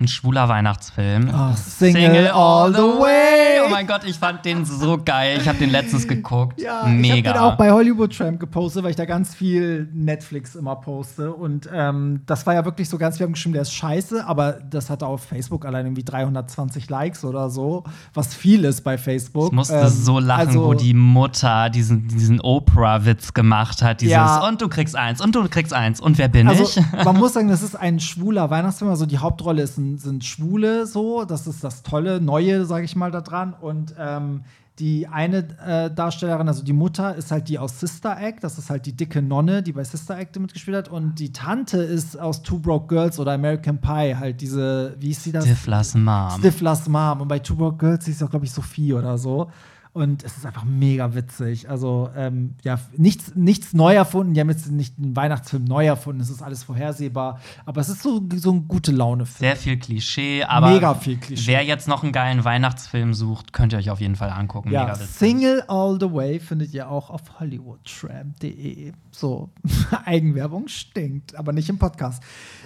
Ein schwuler Weihnachtsfilm. Ach, Single All the Way. Oh mein Gott, ich fand den so geil. Ich habe den letztens geguckt. Ja, ich habe Mega. den auch bei Hollywood Tramp gepostet, weil ich da ganz viel Netflix immer poste. Und ähm, das war ja wirklich so ganz, wir haben geschrieben, der ist scheiße, aber das hatte auf Facebook allein irgendwie 320 Likes oder so, was viel ist bei Facebook. ich musste Ähm, so lachen, also, wo die Mutter diesen, diesen Oprah-Witz gemacht hat. Dieses, Ja. und du kriegst eins, und du kriegst eins. Und wer bin Also, ich? man muss sagen, das ist ein schwuler Weihnachtsfilm. Also, die Hauptrolle ist ein, sind Schwule so. Das ist das Tolle, Neue, sage ich mal, da dran. Und ähm, die eine äh, Darstellerin, also die Mutter, ist halt die aus Sister Act. Das ist halt die dicke Nonne, die bei Sister Act mitgespielt hat. Und die Tante ist aus Two Broke Girls oder American Pie. Halt diese, wie ist sie das? Stiflas Mom. Stiflas Mom. Und bei Two Broke Girls hieß sie auch, glaube ich, Sophie oder so. Und es ist einfach mega witzig. Also, ähm, ja, nichts, nichts neu erfunden. Die haben jetzt nicht einen Weihnachtsfilm neu erfunden. Es ist alles vorhersehbar. Aber es ist so, so ein gute Laune-Film. Sehr viel Klischee, aber Mega viel Klischee. wer jetzt noch einen geilen Weihnachtsfilm sucht, könnt ihr euch auf jeden Fall angucken. Ja. Single All the Way findet ihr auch auf hollywoodtramp.de. So, Eigenwerbung stinkt, aber nicht im Podcast.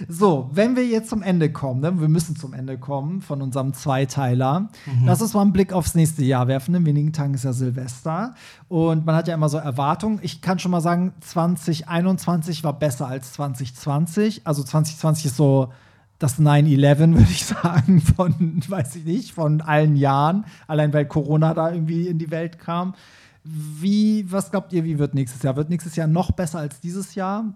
So, wenn wir jetzt zum Ende kommen, ne? wir müssen zum Ende kommen von unserem Zweiteiler. Lass uns mal einen Blick aufs nächste Jahr werfen. In wenigen Tagen ist ja Silvester. Und man hat ja immer so Erwartungen. Ich kann schon mal sagen, 2021 war besser als 2020. Also 2020 ist so das 9-11, würde ich sagen, von, weiß ich nicht, von allen Jahren, allein weil Corona da irgendwie in die Welt kam. Wie, was glaubt ihr, wie wird nächstes Jahr? Wird nächstes Jahr noch besser als dieses Jahr?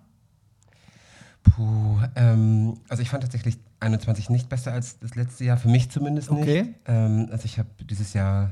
Puh, ähm, also ich fand tatsächlich 21 nicht besser als das letzte Jahr, für mich zumindest Okay. nicht. Ähm, also ich habe dieses Jahr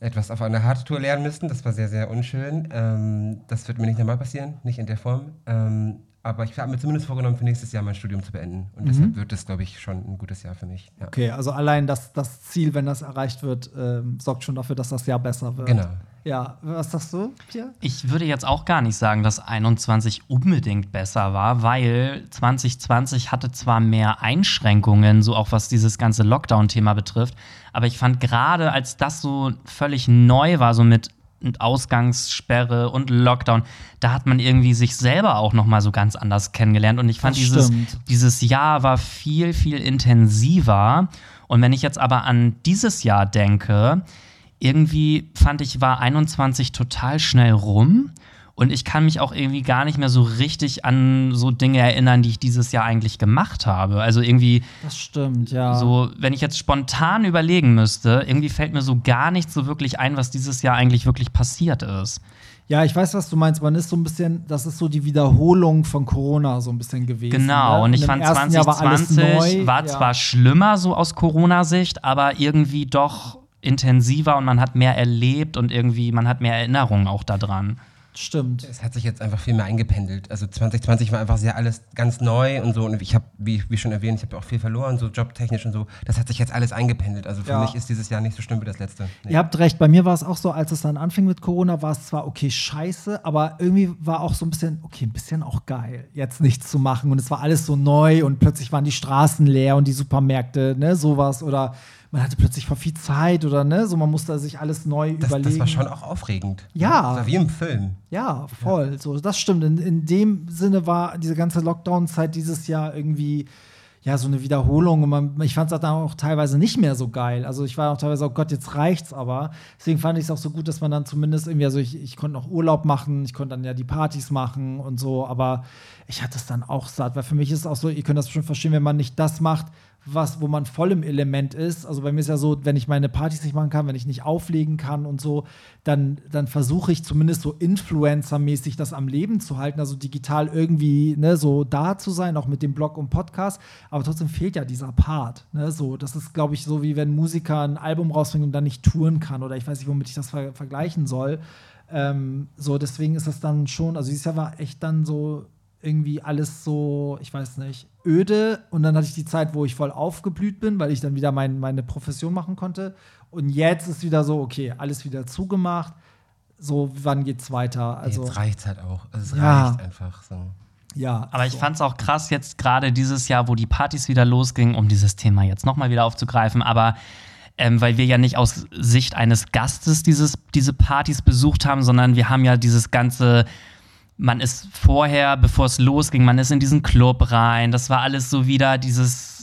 etwas auf einer Hardtour lernen müssen, das war sehr, sehr unschön. Ähm, das wird mir nicht nochmal passieren, nicht in der Form. Ähm, Aber ich habe mir zumindest vorgenommen, für nächstes Jahr mein Studium zu beenden. Und Mhm. deshalb wird es, glaube ich, schon ein gutes Jahr für mich. Ja. Okay, also allein das, das Ziel, wenn das erreicht wird, ähm, sorgt schon dafür, dass das Jahr besser wird. Genau. Ja, was sagst du, Pierre? Ich würde jetzt auch gar nicht sagen, dass 21 unbedingt besser war, weil 2020 hatte zwar mehr Einschränkungen, so auch was dieses ganze Lockdown-Thema betrifft, aber ich fand gerade, als das so völlig neu war, so mit Ausgangssperre und Lockdown, da hat man irgendwie sich selber auch noch mal so ganz anders kennengelernt. Und ich fand dieses, dieses Jahr war viel, viel intensiver. Und wenn ich jetzt aber an dieses Jahr denke, irgendwie fand ich, war 21 total schnell rum. Und ich kann mich auch irgendwie gar nicht mehr so richtig an so Dinge erinnern, die ich dieses Jahr eigentlich gemacht habe. Also irgendwie Das stimmt, ja. so, wenn ich jetzt spontan überlegen müsste, irgendwie fällt mir so gar nicht so wirklich ein, was dieses Jahr eigentlich wirklich passiert ist. Ja, ich weiß, was du meinst. Man ist so ein bisschen, das ist so die Wiederholung von Corona so ein bisschen gewesen. Genau, ne? und ich fand ersten Jahr war alles 2020 neu. war ja. zwar schlimmer so aus Corona-Sicht, aber irgendwie doch intensiver und man hat mehr erlebt und irgendwie man hat mehr Erinnerungen auch daran. Stimmt. Es hat sich jetzt einfach viel mehr eingependelt. Also 2020 war einfach sehr alles ganz neu und so. Und ich habe, wie, wie schon erwähnt, ich habe auch viel verloren, so jobtechnisch und so. Das hat sich jetzt alles eingependelt. Also für Ja. mich ist dieses Jahr nicht so schlimm wie das letzte. Nee. Ihr habt recht, bei mir war es auch so, als es dann anfing mit Corona, war es zwar okay, scheiße, aber irgendwie war auch so ein bisschen, okay, ein bisschen auch geil, jetzt nichts zu machen. Und es war alles so neu und plötzlich waren die Straßen leer und die Supermärkte, ne, sowas. Oder man hatte plötzlich voll viel Zeit oder ne, so man musste sich alles neu das, überlegen. das war schon auch aufregend. Ja. Das war wie im Film. Ja, voll. So, das stimmt. In, in dem Sinne war diese ganze Lockdown-Zeit dieses Jahr irgendwie ja so eine Wiederholung. Und man, ich fand es dann auch teilweise nicht mehr so geil. Also ich war auch teilweise, oh Gott, jetzt reicht's aber. Deswegen fand ich es auch so gut, dass man dann zumindest irgendwie, also ich, ich konnte noch Urlaub machen, ich konnte dann ja die Partys machen und so, aber ich hatte es dann auch satt, weil für mich ist es auch so, ihr könnt das schon verstehen, wenn man nicht das macht, was, wo man voll im Element ist. Also bei mir ist ja so, wenn ich meine Partys nicht machen kann, wenn ich nicht auflegen kann und so, dann, dann versuche ich zumindest so Influencer-mäßig das am Leben zu halten, also digital irgendwie ne, so da zu sein, auch mit dem Blog und Podcast. Aber trotzdem fehlt ja dieser Part. Ne, so, das ist, glaube ich, so wie wenn Musiker ein Album rausbringt und dann nicht touren kann oder ich weiß nicht, womit ich das ver vergleichen soll. Ähm, so, deswegen ist das dann schon, also dieses Jahr war echt dann so irgendwie alles so, ich weiß nicht, öde. Und dann hatte ich die Zeit, wo ich voll aufgeblüht bin, weil ich dann wieder mein, meine Profession machen konnte. Und jetzt ist wieder so, okay, alles wieder zugemacht. So, wann geht's weiter? Also, Jetzt reicht's halt auch. Es Ja. reicht einfach so. ja. Aber ich so. fand es auch krass jetzt gerade dieses Jahr, wo die Partys wieder losgingen, um dieses Thema jetzt nochmal wieder aufzugreifen, aber ähm, weil wir ja nicht aus Sicht eines Gastes dieses, diese Partys besucht haben, sondern wir haben ja dieses ganze, man ist vorher, bevor es losging, man ist in diesen Club rein, das war alles so wieder dieses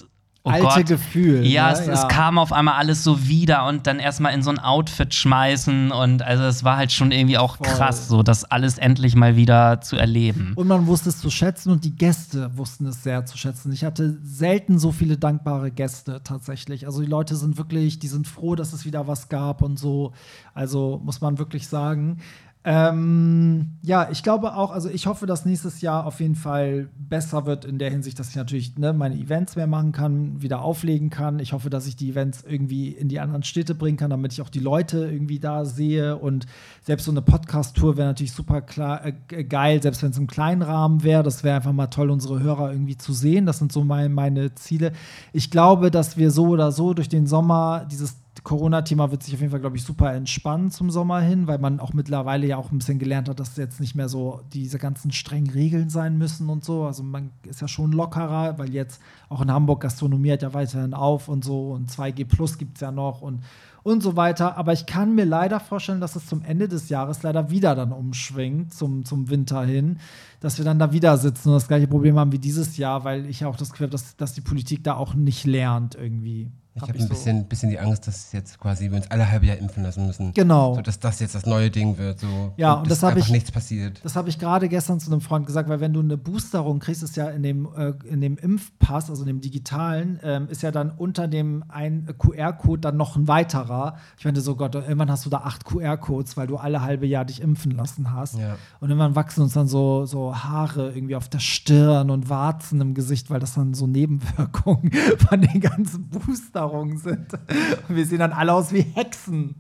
oh Alte Gott. Gefühl. Ja, ne? es, es kam auf einmal alles so wieder und dann erstmal in so ein Outfit schmeißen und also es war halt schon irgendwie auch Voll. krass, so das alles endlich mal wieder zu erleben. Und man wusste es zu schätzen und die Gäste wussten es sehr zu schätzen. Ich hatte selten so viele dankbare Gäste tatsächlich. Also die Leute sind wirklich, die sind froh, dass es wieder was gab und so. Also muss man wirklich sagen. Ähm, ja, ich glaube auch, also ich hoffe, dass nächstes Jahr auf jeden Fall besser wird in der Hinsicht, dass ich natürlich ne, meine Events mehr machen kann, wieder auflegen kann. Ich hoffe, dass ich die Events irgendwie in die anderen Städte bringen kann, damit ich auch die Leute irgendwie da sehe. Und selbst so eine Podcast-Tour wäre natürlich super klar, äh, geil, selbst wenn es im kleinen Rahmen wäre. Das wäre einfach mal toll, unsere Hörer irgendwie zu sehen. Das sind so mein, meine Ziele. Ich glaube, dass wir so oder so durch den Sommer dieses Corona-Thema wird sich auf jeden Fall, glaube ich, super entspannen zum Sommer hin, weil man auch mittlerweile ja auch ein bisschen gelernt hat, dass jetzt nicht mehr so diese ganzen strengen Regeln sein müssen und so. Also man ist ja schon lockerer, weil jetzt auch in Hamburg Gastronomie hat ja weiterhin auf und so und 2G Plus gibt es ja noch und, und so weiter. Aber ich kann mir leider vorstellen, dass es zum Ende des Jahres leider wieder dann umschwingt, zum, zum Winter hin, dass wir dann da wieder sitzen und das gleiche Problem haben wie dieses Jahr, weil ich ja auch das Gefühl habe, dass, dass die Politik da auch nicht lernt irgendwie. Ich Hab habe ich ein so. bisschen, bisschen die Angst, dass jetzt quasi wir uns alle halbe Jahr impfen lassen müssen. Genau. So, dass das jetzt das neue Ding wird. So, Ja, und dass das hab einfach ich- nichts passiert. Das habe ich gerade gestern zu einem Freund gesagt, weil wenn du eine Boosterung kriegst, ist ja in dem, äh, in dem Impfpass, also in dem digitalen, ähm, ist ja dann unter dem ein QR-Code dann noch ein weiterer. Ich meinte so, Gott, irgendwann hast du da acht QR-Codes, weil du alle halbe Jahr dich impfen lassen hast. Ja. Und irgendwann wachsen uns dann so, so Haare irgendwie auf der Stirn und Warzen im Gesicht, weil das dann so Nebenwirkungen von den ganzen Boosterungen sind. Und wir sehen dann alle aus wie Hexen.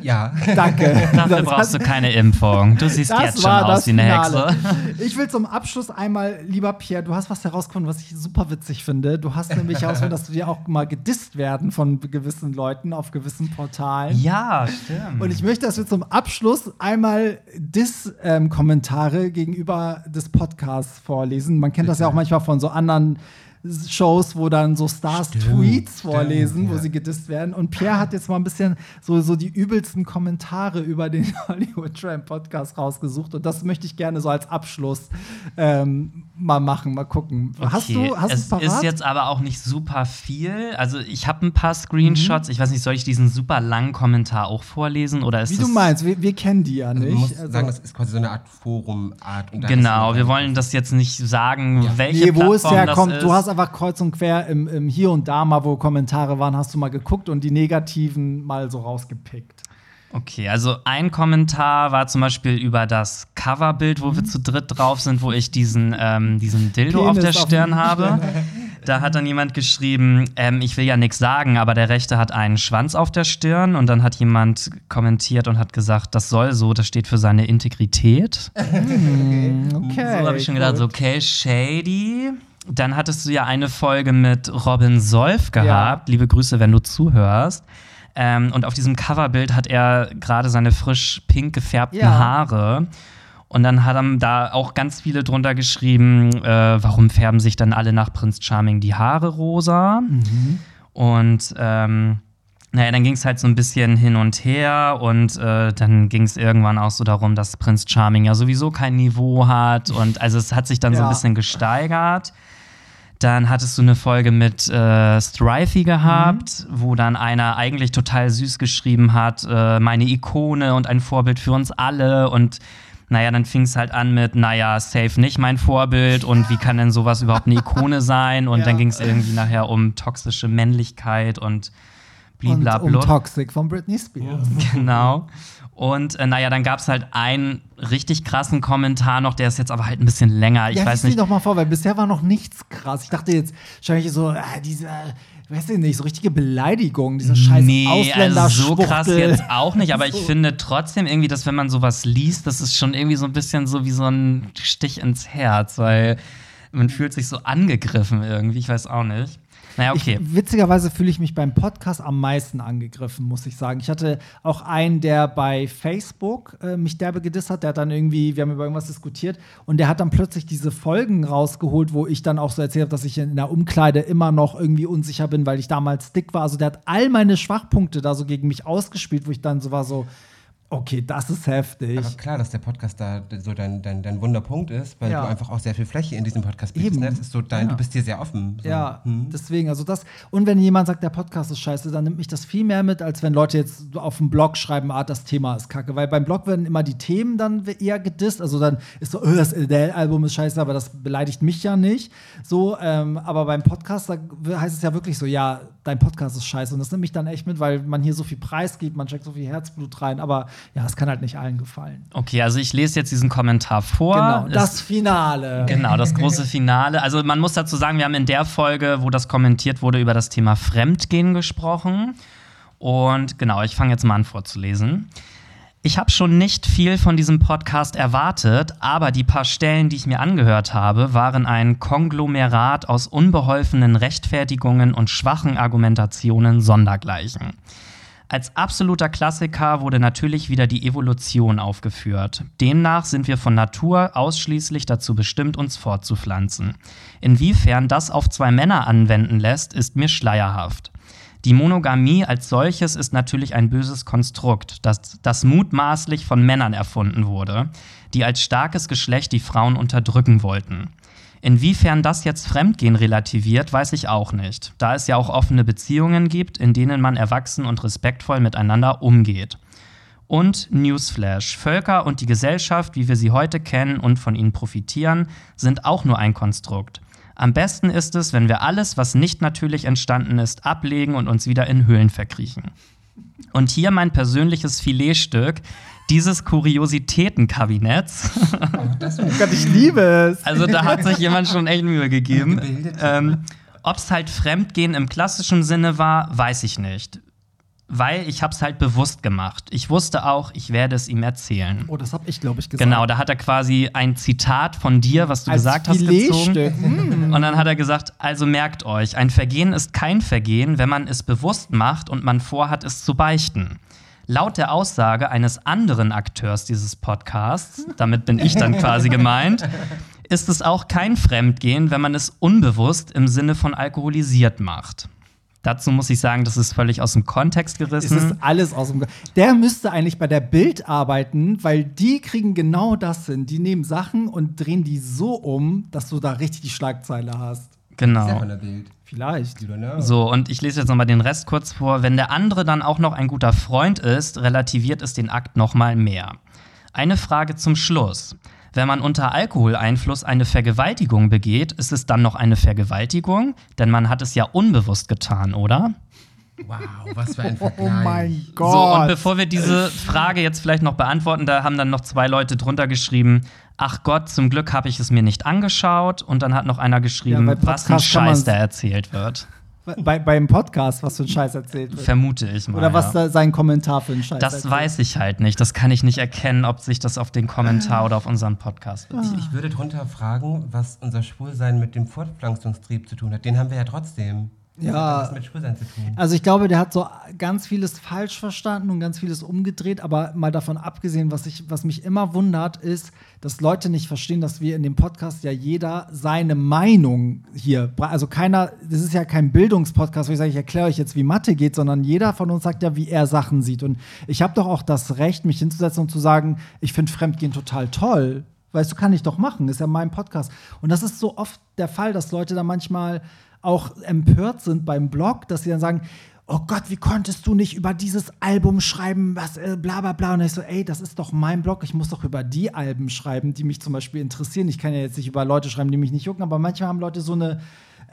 Ja. Danke. Dafür Das brauchst du keine Impfung. Du siehst jetzt schon aus wie eine Finale. Hexe. Ich will zum Abschluss einmal, lieber Pierre, du hast was herausgefunden, was ich super witzig finde. Du hast nämlich herausgefunden, dass du dir auch mal gedisst werden von gewissen Leuten auf gewissen Portalen. Ja, stimmt. Und ich möchte, dass wir zum Abschluss einmal Diss-Kommentare gegenüber des Podcasts vorlesen. Man kennt das ja auch manchmal von so anderen Shows, wo dann so Stars Stimmt, Tweets stimmt, vorlesen, wo ja. sie gedisst werden. Und Pierre hat jetzt mal ein bisschen so, so die übelsten Kommentare über den Hollywood Tramp Podcast rausgesucht. Und das möchte ich gerne so als Abschluss ähm, mal machen, mal gucken. Hast Okay, du hast es parat? ist jetzt aber auch nicht super viel. Also ich habe ein paar Screenshots. Ich weiß nicht, soll ich diesen super langen Kommentar auch vorlesen oder ist Wie du meinst, wir, wir kennen die ja Also nicht. man muss Also- sagen, das ist quasi so eine Art Forum-Art. Genau, wir wollen das jetzt nicht sagen, welche Nee, wo es Plattform herkommt. das Du ist. hast einfach kreuz und quer im, im Hier und Da mal, wo Kommentare waren, hast du mal geguckt und die negativen mal so rausgepickt. Okay, also ein Kommentar war zum Beispiel über das Coverbild, wo wir zu dritt drauf sind, wo ich diesen, ähm, diesen Dildo Penis auf der auf Stirn habe. Da hat dann jemand geschrieben, ähm, ich will ja nichts sagen, aber der Rechte hat einen Schwanz auf der Stirn. Und dann hat jemand kommentiert und hat gesagt, das soll so, das steht für seine Integrität. Okay. So habe ich schon gedacht, so, okay, shady. Dann hattest du ja eine Folge mit Robin Solf gehabt. Liebe Grüße, wenn du zuhörst. Ähm, und auf diesem Coverbild hat er gerade seine frisch pink gefärbten Ja. Haare. Und dann hat er da auch ganz viele drunter geschrieben, äh, warum färben sich dann alle nach Prinz Charming die Haare rosa? Und ähm, naja, dann ging es halt so ein bisschen hin und her und äh, dann ging es irgendwann auch so darum, dass Prinz Charming ja sowieso kein Niveau hat und also es hat sich dann so Ja. ein bisschen gesteigert. Dann hattest du eine Folge mit äh, Strifey gehabt, wo dann einer eigentlich total süß geschrieben hat, äh, meine Ikone und ein Vorbild für uns alle und naja, dann fing es halt an mit, naja, safe nicht mein Vorbild und wie kann denn sowas überhaupt eine Ikone sein? Und Ja. dann ging es irgendwie nachher um toxische Männlichkeit und und blablabla. um Toxic von Britney Spears. Genau. Und äh, naja, dann gab es halt einen richtig krassen Kommentar noch, der ist jetzt aber halt ein bisschen länger. Ich ja, weiß nicht. doch mal vor, weil bisher war noch nichts krass. Ich dachte jetzt wahrscheinlich so, ah, diese, weiß ich nicht, so richtige Beleidigung, dieser scheiß Nee, Ausländer also so krass jetzt auch nicht, aber ich finde trotzdem irgendwie, dass wenn man sowas liest, das ist schon irgendwie so ein bisschen so wie so ein Stich ins Herz, weil man fühlt sich so angegriffen irgendwie, ich weiß auch nicht. Naja, okay. Ich, witzigerweise fühle ich mich beim Podcast am meisten angegriffen, muss ich sagen. Ich hatte auch einen, der bei Facebook äh, mich derbe gedisst hat. Der hat dann irgendwie, wir haben über irgendwas diskutiert und der hat dann plötzlich diese Folgen rausgeholt, wo ich dann auch so erzählt habe, dass ich in der Umkleide immer noch irgendwie unsicher bin, weil ich damals dick war. Also der hat all meine Schwachpunkte da so gegen mich ausgespielt, wo ich dann so war so, okay, das ist heftig. Aber klar, dass der Podcast da so dein, dein, dein Wunderpunkt ist, weil Ja. du einfach auch sehr viel Fläche in diesem Podcast bietest. Ne? Das ist so dein, Ja. Du bist dir sehr offen. So. Ja, Hm. deswegen, also das. Und wenn jemand sagt, der Podcast ist scheiße, dann nimmt mich das viel mehr mit, als wenn Leute jetzt auf dem Blog schreiben, ah, das Thema ist kacke. Weil beim Blog werden immer die Themen dann eher gedisst. Also dann ist so, oh, das Adele-Album ist scheiße, aber das beleidigt mich ja nicht. So, ähm, aber beim Podcast da heißt es ja wirklich so, ja, dein Podcast ist scheiße. Und das nimmt mich dann echt mit, weil man hier so viel Preis gibt, man steckt so viel Herzblut rein. Aber ja, es kann halt nicht allen gefallen. Okay, also ich lese jetzt diesen Kommentar vor. Genau, Es- das Finale. Genau, das große Finale. Also man muss dazu sagen, wir haben in der Folge, wo das kommentiert wurde, über das Thema Fremdgehen gesprochen. Und genau, ich fange jetzt mal an vorzulesen. Ich habe schon nicht viel von diesem Podcast erwartet, aber die paar Stellen, die ich mir angehört habe, waren ein Konglomerat aus unbeholfenen Rechtfertigungen und schwachen Argumentationen sondergleichen. Als absoluter Klassiker wurde natürlich wieder die Evolution aufgeführt. Demnach sind wir von Natur ausschließlich dazu bestimmt, uns fortzupflanzen. Inwiefern das auf zwei Männer anwenden lässt, ist mir schleierhaft. Die Monogamie als solches ist natürlich ein böses Konstrukt, das, das mutmaßlich von Männern erfunden wurde, die als starkes Geschlecht die Frauen unterdrücken wollten. Inwiefern das jetzt Fremdgehen relativiert, weiß ich auch nicht, da es ja auch offene Beziehungen gibt, in denen man erwachsen und respektvoll miteinander umgeht. Und Newsflash, Völker und die Gesellschaft, wie wir sie heute kennen und von ihnen profitieren, sind auch nur ein Konstrukt. Am besten ist es, wenn wir alles, was nicht natürlich entstanden ist, ablegen und uns wieder in Höhlen verkriechen. Und hier mein persönliches Filetstück dieses Kuriositätenkabinetts. Oh Gott, ich liebe es. Also da hat sich jemand schon echt Mühe gegeben. Ähm, Ob es halt Fremdgehen im klassischen Sinne war, weiß ich nicht. Weil ich habe es halt bewusst gemacht. Ich wusste auch, ich werde es ihm erzählen. Oh, das habe ich, glaube ich, gesagt. Genau, da hat er quasi ein Zitat von dir, was du Als gesagt hast, gezogen. Und dann hat er gesagt, also merkt euch, ein Vergehen ist kein Vergehen, wenn man es bewusst macht und man vorhat, es zu beichten. Laut der Aussage eines anderen Akteurs dieses Podcasts, damit bin ich dann quasi gemeint, ist es auch kein Fremdgehen, wenn man es unbewusst im Sinne von alkoholisiert macht. Dazu muss ich sagen, das ist völlig aus dem Kontext Es gerissen. ist alles aus dem. Der müsste eigentlich bei der Bild arbeiten, weil die kriegen genau das hin. Die nehmen Sachen und drehen die so um, dass du da richtig die Schlagzeile hast. Ist ja Genau. von der Bild. Vielleicht. So, und ich lese jetzt nochmal den Rest kurz vor. Wenn der andere dann auch noch ein guter Freund ist, relativiert es den Akt nochmal mehr. Eine Frage zum Schluss. Wenn man unter Alkoholeinfluss eine Vergewaltigung begeht, ist es dann noch eine Vergewaltigung? Denn man hat es ja unbewusst getan, oder? Wow, was für ein Vergleich. Oh mein Gott. So, und bevor wir diese Frage jetzt vielleicht noch beantworten, da haben dann noch zwei Leute drunter geschrieben, ach Gott, zum Glück habe ich es mir nicht angeschaut. Und dann hat noch einer geschrieben, Ja, was ein Scheiß da erzählt wird. Bei, beim Podcast, was für ein Scheiß erzählt wird. Vermute ich mal. Oder was ja. da sein Kommentar für ein Scheiß Das erzählt. weiß ich halt nicht. Das kann ich nicht erkennen, ob sich das auf den Kommentar oder auf unseren Podcast bezieht. Ich würde drunter fragen, was unser Schwulsein mit dem Fortpflanzungstrieb zu tun hat. Den haben wir ja trotzdem. Ja. hat das mit Schwulsein zu tun? Also ich glaube, der hat so ganz vieles falsch verstanden und ganz vieles umgedreht, aber mal davon abgesehen, was, ich, was mich immer wundert, ist, dass Leute nicht verstehen, dass wir in dem Podcast ja jeder seine Meinung hier, also keiner, das ist ja kein Bildungspodcast, wo ich sage, ich erkläre euch jetzt, wie Mathe geht, sondern jeder von uns sagt ja, wie er Sachen sieht. Und ich habe doch auch das Recht, mich hinzusetzen und zu sagen, ich finde Fremdgehen total toll. Weißt du, kann ich doch machen, ist ja mein Podcast. Und das ist so oft der Fall, dass Leute da manchmal auch empört sind beim Blog, dass sie dann sagen, oh Gott, wie konntest du nicht über dieses Album schreiben, was äh, bla bla bla. Und ich so, ey, das ist doch mein Blog, ich muss doch über die Alben schreiben, die mich zum Beispiel interessieren. Ich kann ja jetzt nicht über Leute schreiben, die mich nicht jucken, aber manchmal haben Leute so eine,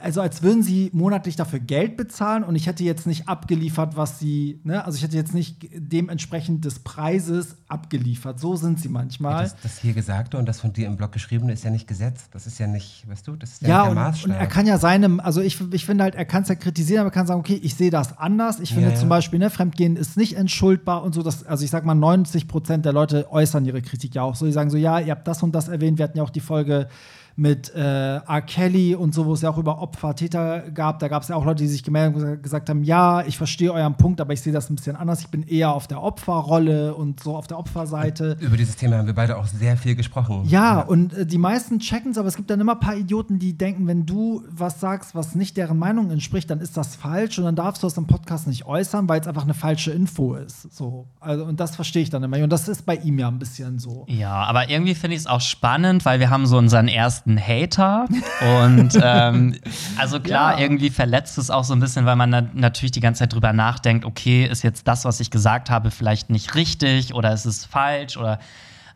also als würden sie monatlich dafür Geld bezahlen und ich hätte jetzt nicht abgeliefert, was sie, ne, also ich hätte jetzt nicht dementsprechend des Preises abgeliefert. So sind sie manchmal. Das, das hier Gesagte und das von dir im Blog geschriebene ist ja nicht Gesetz. Das ist ja nicht, weißt du, das ist ja, Ja, nicht der und, Maßstab. und er kann ja seinem, also ich, ich finde halt, er kann es ja kritisieren, aber er kann sagen, okay, ich sehe das anders. Ich finde Ja, ja. zum Beispiel, ne, Fremdgehen ist nicht entschuldbar und so. Dass, also ich sag mal, 90 Prozent der Leute äußern ihre Kritik ja auch so. Die sagen so, ja, ihr habt das und das erwähnt. Wir hatten ja auch die Folge mit äh, R. Kelly und so, wo es ja auch über Opfer, Täter gab. Da gab es ja auch Leute, die sich gemeldet und gesagt haben, ja, ich verstehe euren Punkt, aber ich sehe das ein bisschen anders. Ich bin eher auf der Opferrolle und so auf der Opferseite. Über dieses Thema haben wir beide auch sehr viel gesprochen. Ja, und äh, die meisten checken es, aber es gibt dann immer ein paar Idioten, die denken, wenn du was sagst, was nicht deren Meinung entspricht, dann ist das falsch und dann darfst du das im Podcast nicht äußern, weil es einfach eine falsche Info ist. So. Also, und das verstehe ich dann immer. Und das ist bei ihm ja ein bisschen so. Ja, aber irgendwie finde ich es auch spannend, weil wir haben so unseren ersten Hater. Und ähm, also klar, Ja. irgendwie verletzt es auch so ein bisschen, weil man na natürlich die ganze Zeit drüber nachdenkt, okay, ist jetzt das, was ich gesagt habe, vielleicht nicht richtig oder ist es falsch oder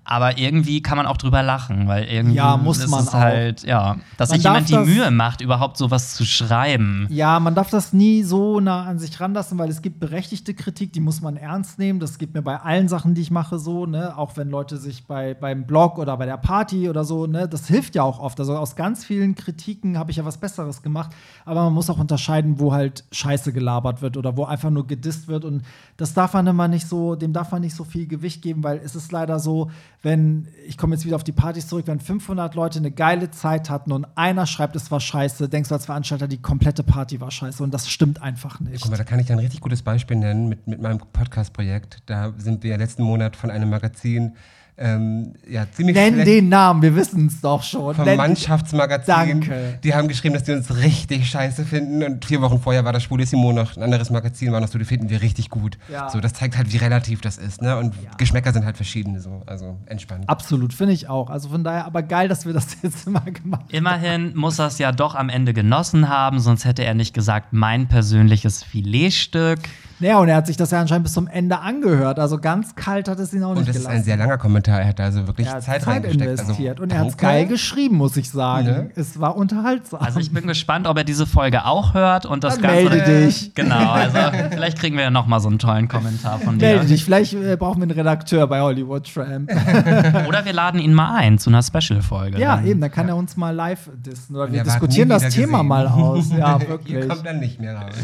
aber irgendwie kann man auch drüber lachen, weil irgendwie Ja, muss ist man es auch. halt, ja, dass Man sich jemand die Mühe macht, überhaupt sowas zu schreiben. Ja, man darf das nie so nah an sich ranlassen, weil es gibt berechtigte Kritik, die muss man ernst nehmen. Das gibt mir bei allen Sachen, die ich mache, so, ne? Auch wenn Leute sich bei, beim Blog oder bei der Party oder so, ne, das hilft ja auch oft. Also aus ganz vielen Kritiken habe ich ja was Besseres gemacht. Aber man muss auch unterscheiden, wo halt Scheiße gelabert wird oder wo einfach nur gedisst wird. Und das darf man immer nicht so, dem darf man nicht so viel Gewicht geben, weil es ist leider so, wenn, ich komme jetzt wieder auf die Partys zurück, wenn 500 Leute eine geile Zeit hatten und einer schreibt, es war scheiße, denkst du als Veranstalter, die komplette Party war scheiße. Und das stimmt einfach nicht. Guck mal, da kann ich ein richtig gutes Beispiel nennen mit, mit meinem Podcast-Projekt. Da sind wir letzten Monat von einem Magazin ähm, ja, ziemlich Nenn den Namen, wir wissen es doch schon. vom Nenn- Mannschaftsmagazin. Danke. Die haben geschrieben, dass die uns richtig scheiße finden. Und vier Wochen vorher war das Schwulissimo noch ein anderes Magazin, war noch so, die finden wir richtig gut. Ja. So, das zeigt halt, wie relativ das ist. Ne? Und Geschmäcker sind halt verschiedene. So. Also entspannt. Absolut, finde ich auch. Also von daher, aber geil, dass wir das jetzt immer gemacht haben. Immerhin muss er es ja doch am Ende genossen haben, sonst hätte er nicht gesagt, mein persönliches Filetstück. Naja, und er hat sich das ja anscheinend bis zum Ende angehört. Also ganz kalt hat es ihn auch Und nicht das ist gelassen. ein sehr langer Kommentar. Er hat also wirklich er hat Zeit, Zeit, reingesteckt. investiert Also, und er hat es geil geschrieben, muss ich sagen. Ne? Es war unterhaltsam. Also ich bin gespannt, ob er diese Folge auch hört und das Dann Ganze. melde dich. Genau, also vielleicht kriegen wir ja noch mal so einen tollen Kommentar von dir. Melde dich, vielleicht äh, brauchen wir einen Redakteur bei Hollywood Tramp. Oder wir laden ihn mal ein zu einer Special-Folge. ja, Dann- eben, dann kann er uns mal live dissen. Oder wir Wir warten diskutieren das Thema gesehen. mal aus. Ja, Ihr wirklich. kommt dann nicht mehr raus.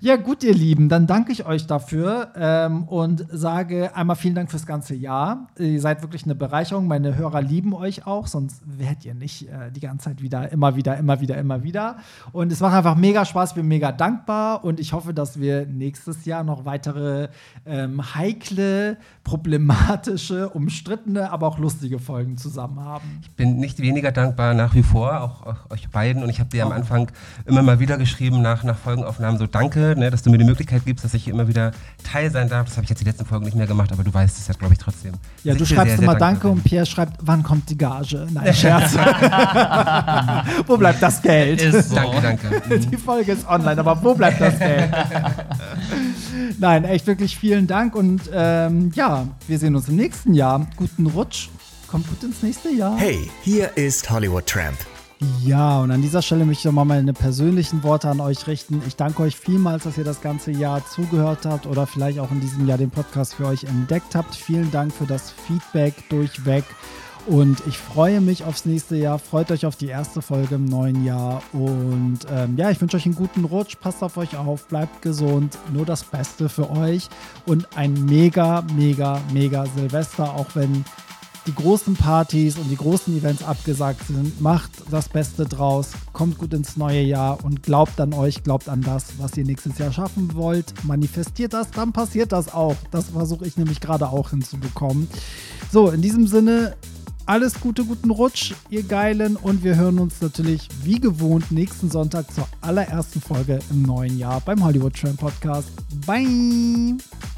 Ja, gut, ihr Lieben, dann danke ich euch dafür ähm, und sage einmal vielen Dank fürs ganze Jahr. Ihr seid wirklich eine Bereicherung. Meine Hörer lieben euch auch, sonst wärt ihr nicht äh, die ganze Zeit wieder, immer wieder, immer wieder, immer wieder. Und es macht einfach mega Spaß. Bin mega dankbar und ich hoffe, dass wir nächstes Jahr noch weitere ähm, heikle, problematische, umstrittene, aber auch lustige Folgen zusammen haben. Ich bin nicht weniger dankbar nach wie vor, auch, auch euch beiden. Und ich habe dir am Anfang immer mal wieder geschrieben nach, nach Folgenaufnahmen so Danke, ne, dass du mir die Möglichkeit gibst, dass ich hier immer wieder Teil sein darf. Das habe ich jetzt die letzten Folgen nicht mehr gemacht, aber du weißt es ja, glaube ich, trotzdem. Ja, Sind du schreibst sehr, immer sehr Danke und Pierre schreibt, wann kommt die Gage? Nein, Scherz. wo bleibt das Geld? Ist so. Danke, danke. Die Folge ist online, aber wo bleibt das Geld? Nein, echt wirklich vielen Dank und ähm, ja, wir sehen uns im nächsten Jahr. Guten Rutsch, kommt gut ins nächste Jahr. Hey, hier ist Hollywood Tramp. Ja, und an dieser Stelle möchte ich nochmal meine persönlichen Worte an euch richten. Ich danke euch vielmals, dass ihr das ganze Jahr zugehört habt oder vielleicht auch in diesem Jahr den Podcast für euch entdeckt habt. Vielen Dank für das Feedback durchweg. Und ich freue mich aufs nächste Jahr. Freut euch auf die erste Folge im neuen Jahr. Und ähm, ja, ich wünsche euch einen guten Rutsch. Passt auf euch auf. Bleibt gesund. Nur das Beste für euch. Und ein mega, mega, mega Silvester. Auch wenn die großen Partys und die großen Events abgesagt sind. Macht das Beste draus. Kommt gut ins neue Jahr und glaubt an euch. Glaubt an das, was ihr nächstes Jahr schaffen wollt. Manifestiert das, dann passiert das auch. Das versuche ich nämlich gerade auch hinzubekommen. So, in diesem Sinne, alles Gute, guten Rutsch, ihr Geilen. Und wir hören uns natürlich wie gewohnt nächsten Sonntag zur allerersten Folge im neuen Jahr beim Hollywood Tram Podcast. Bye!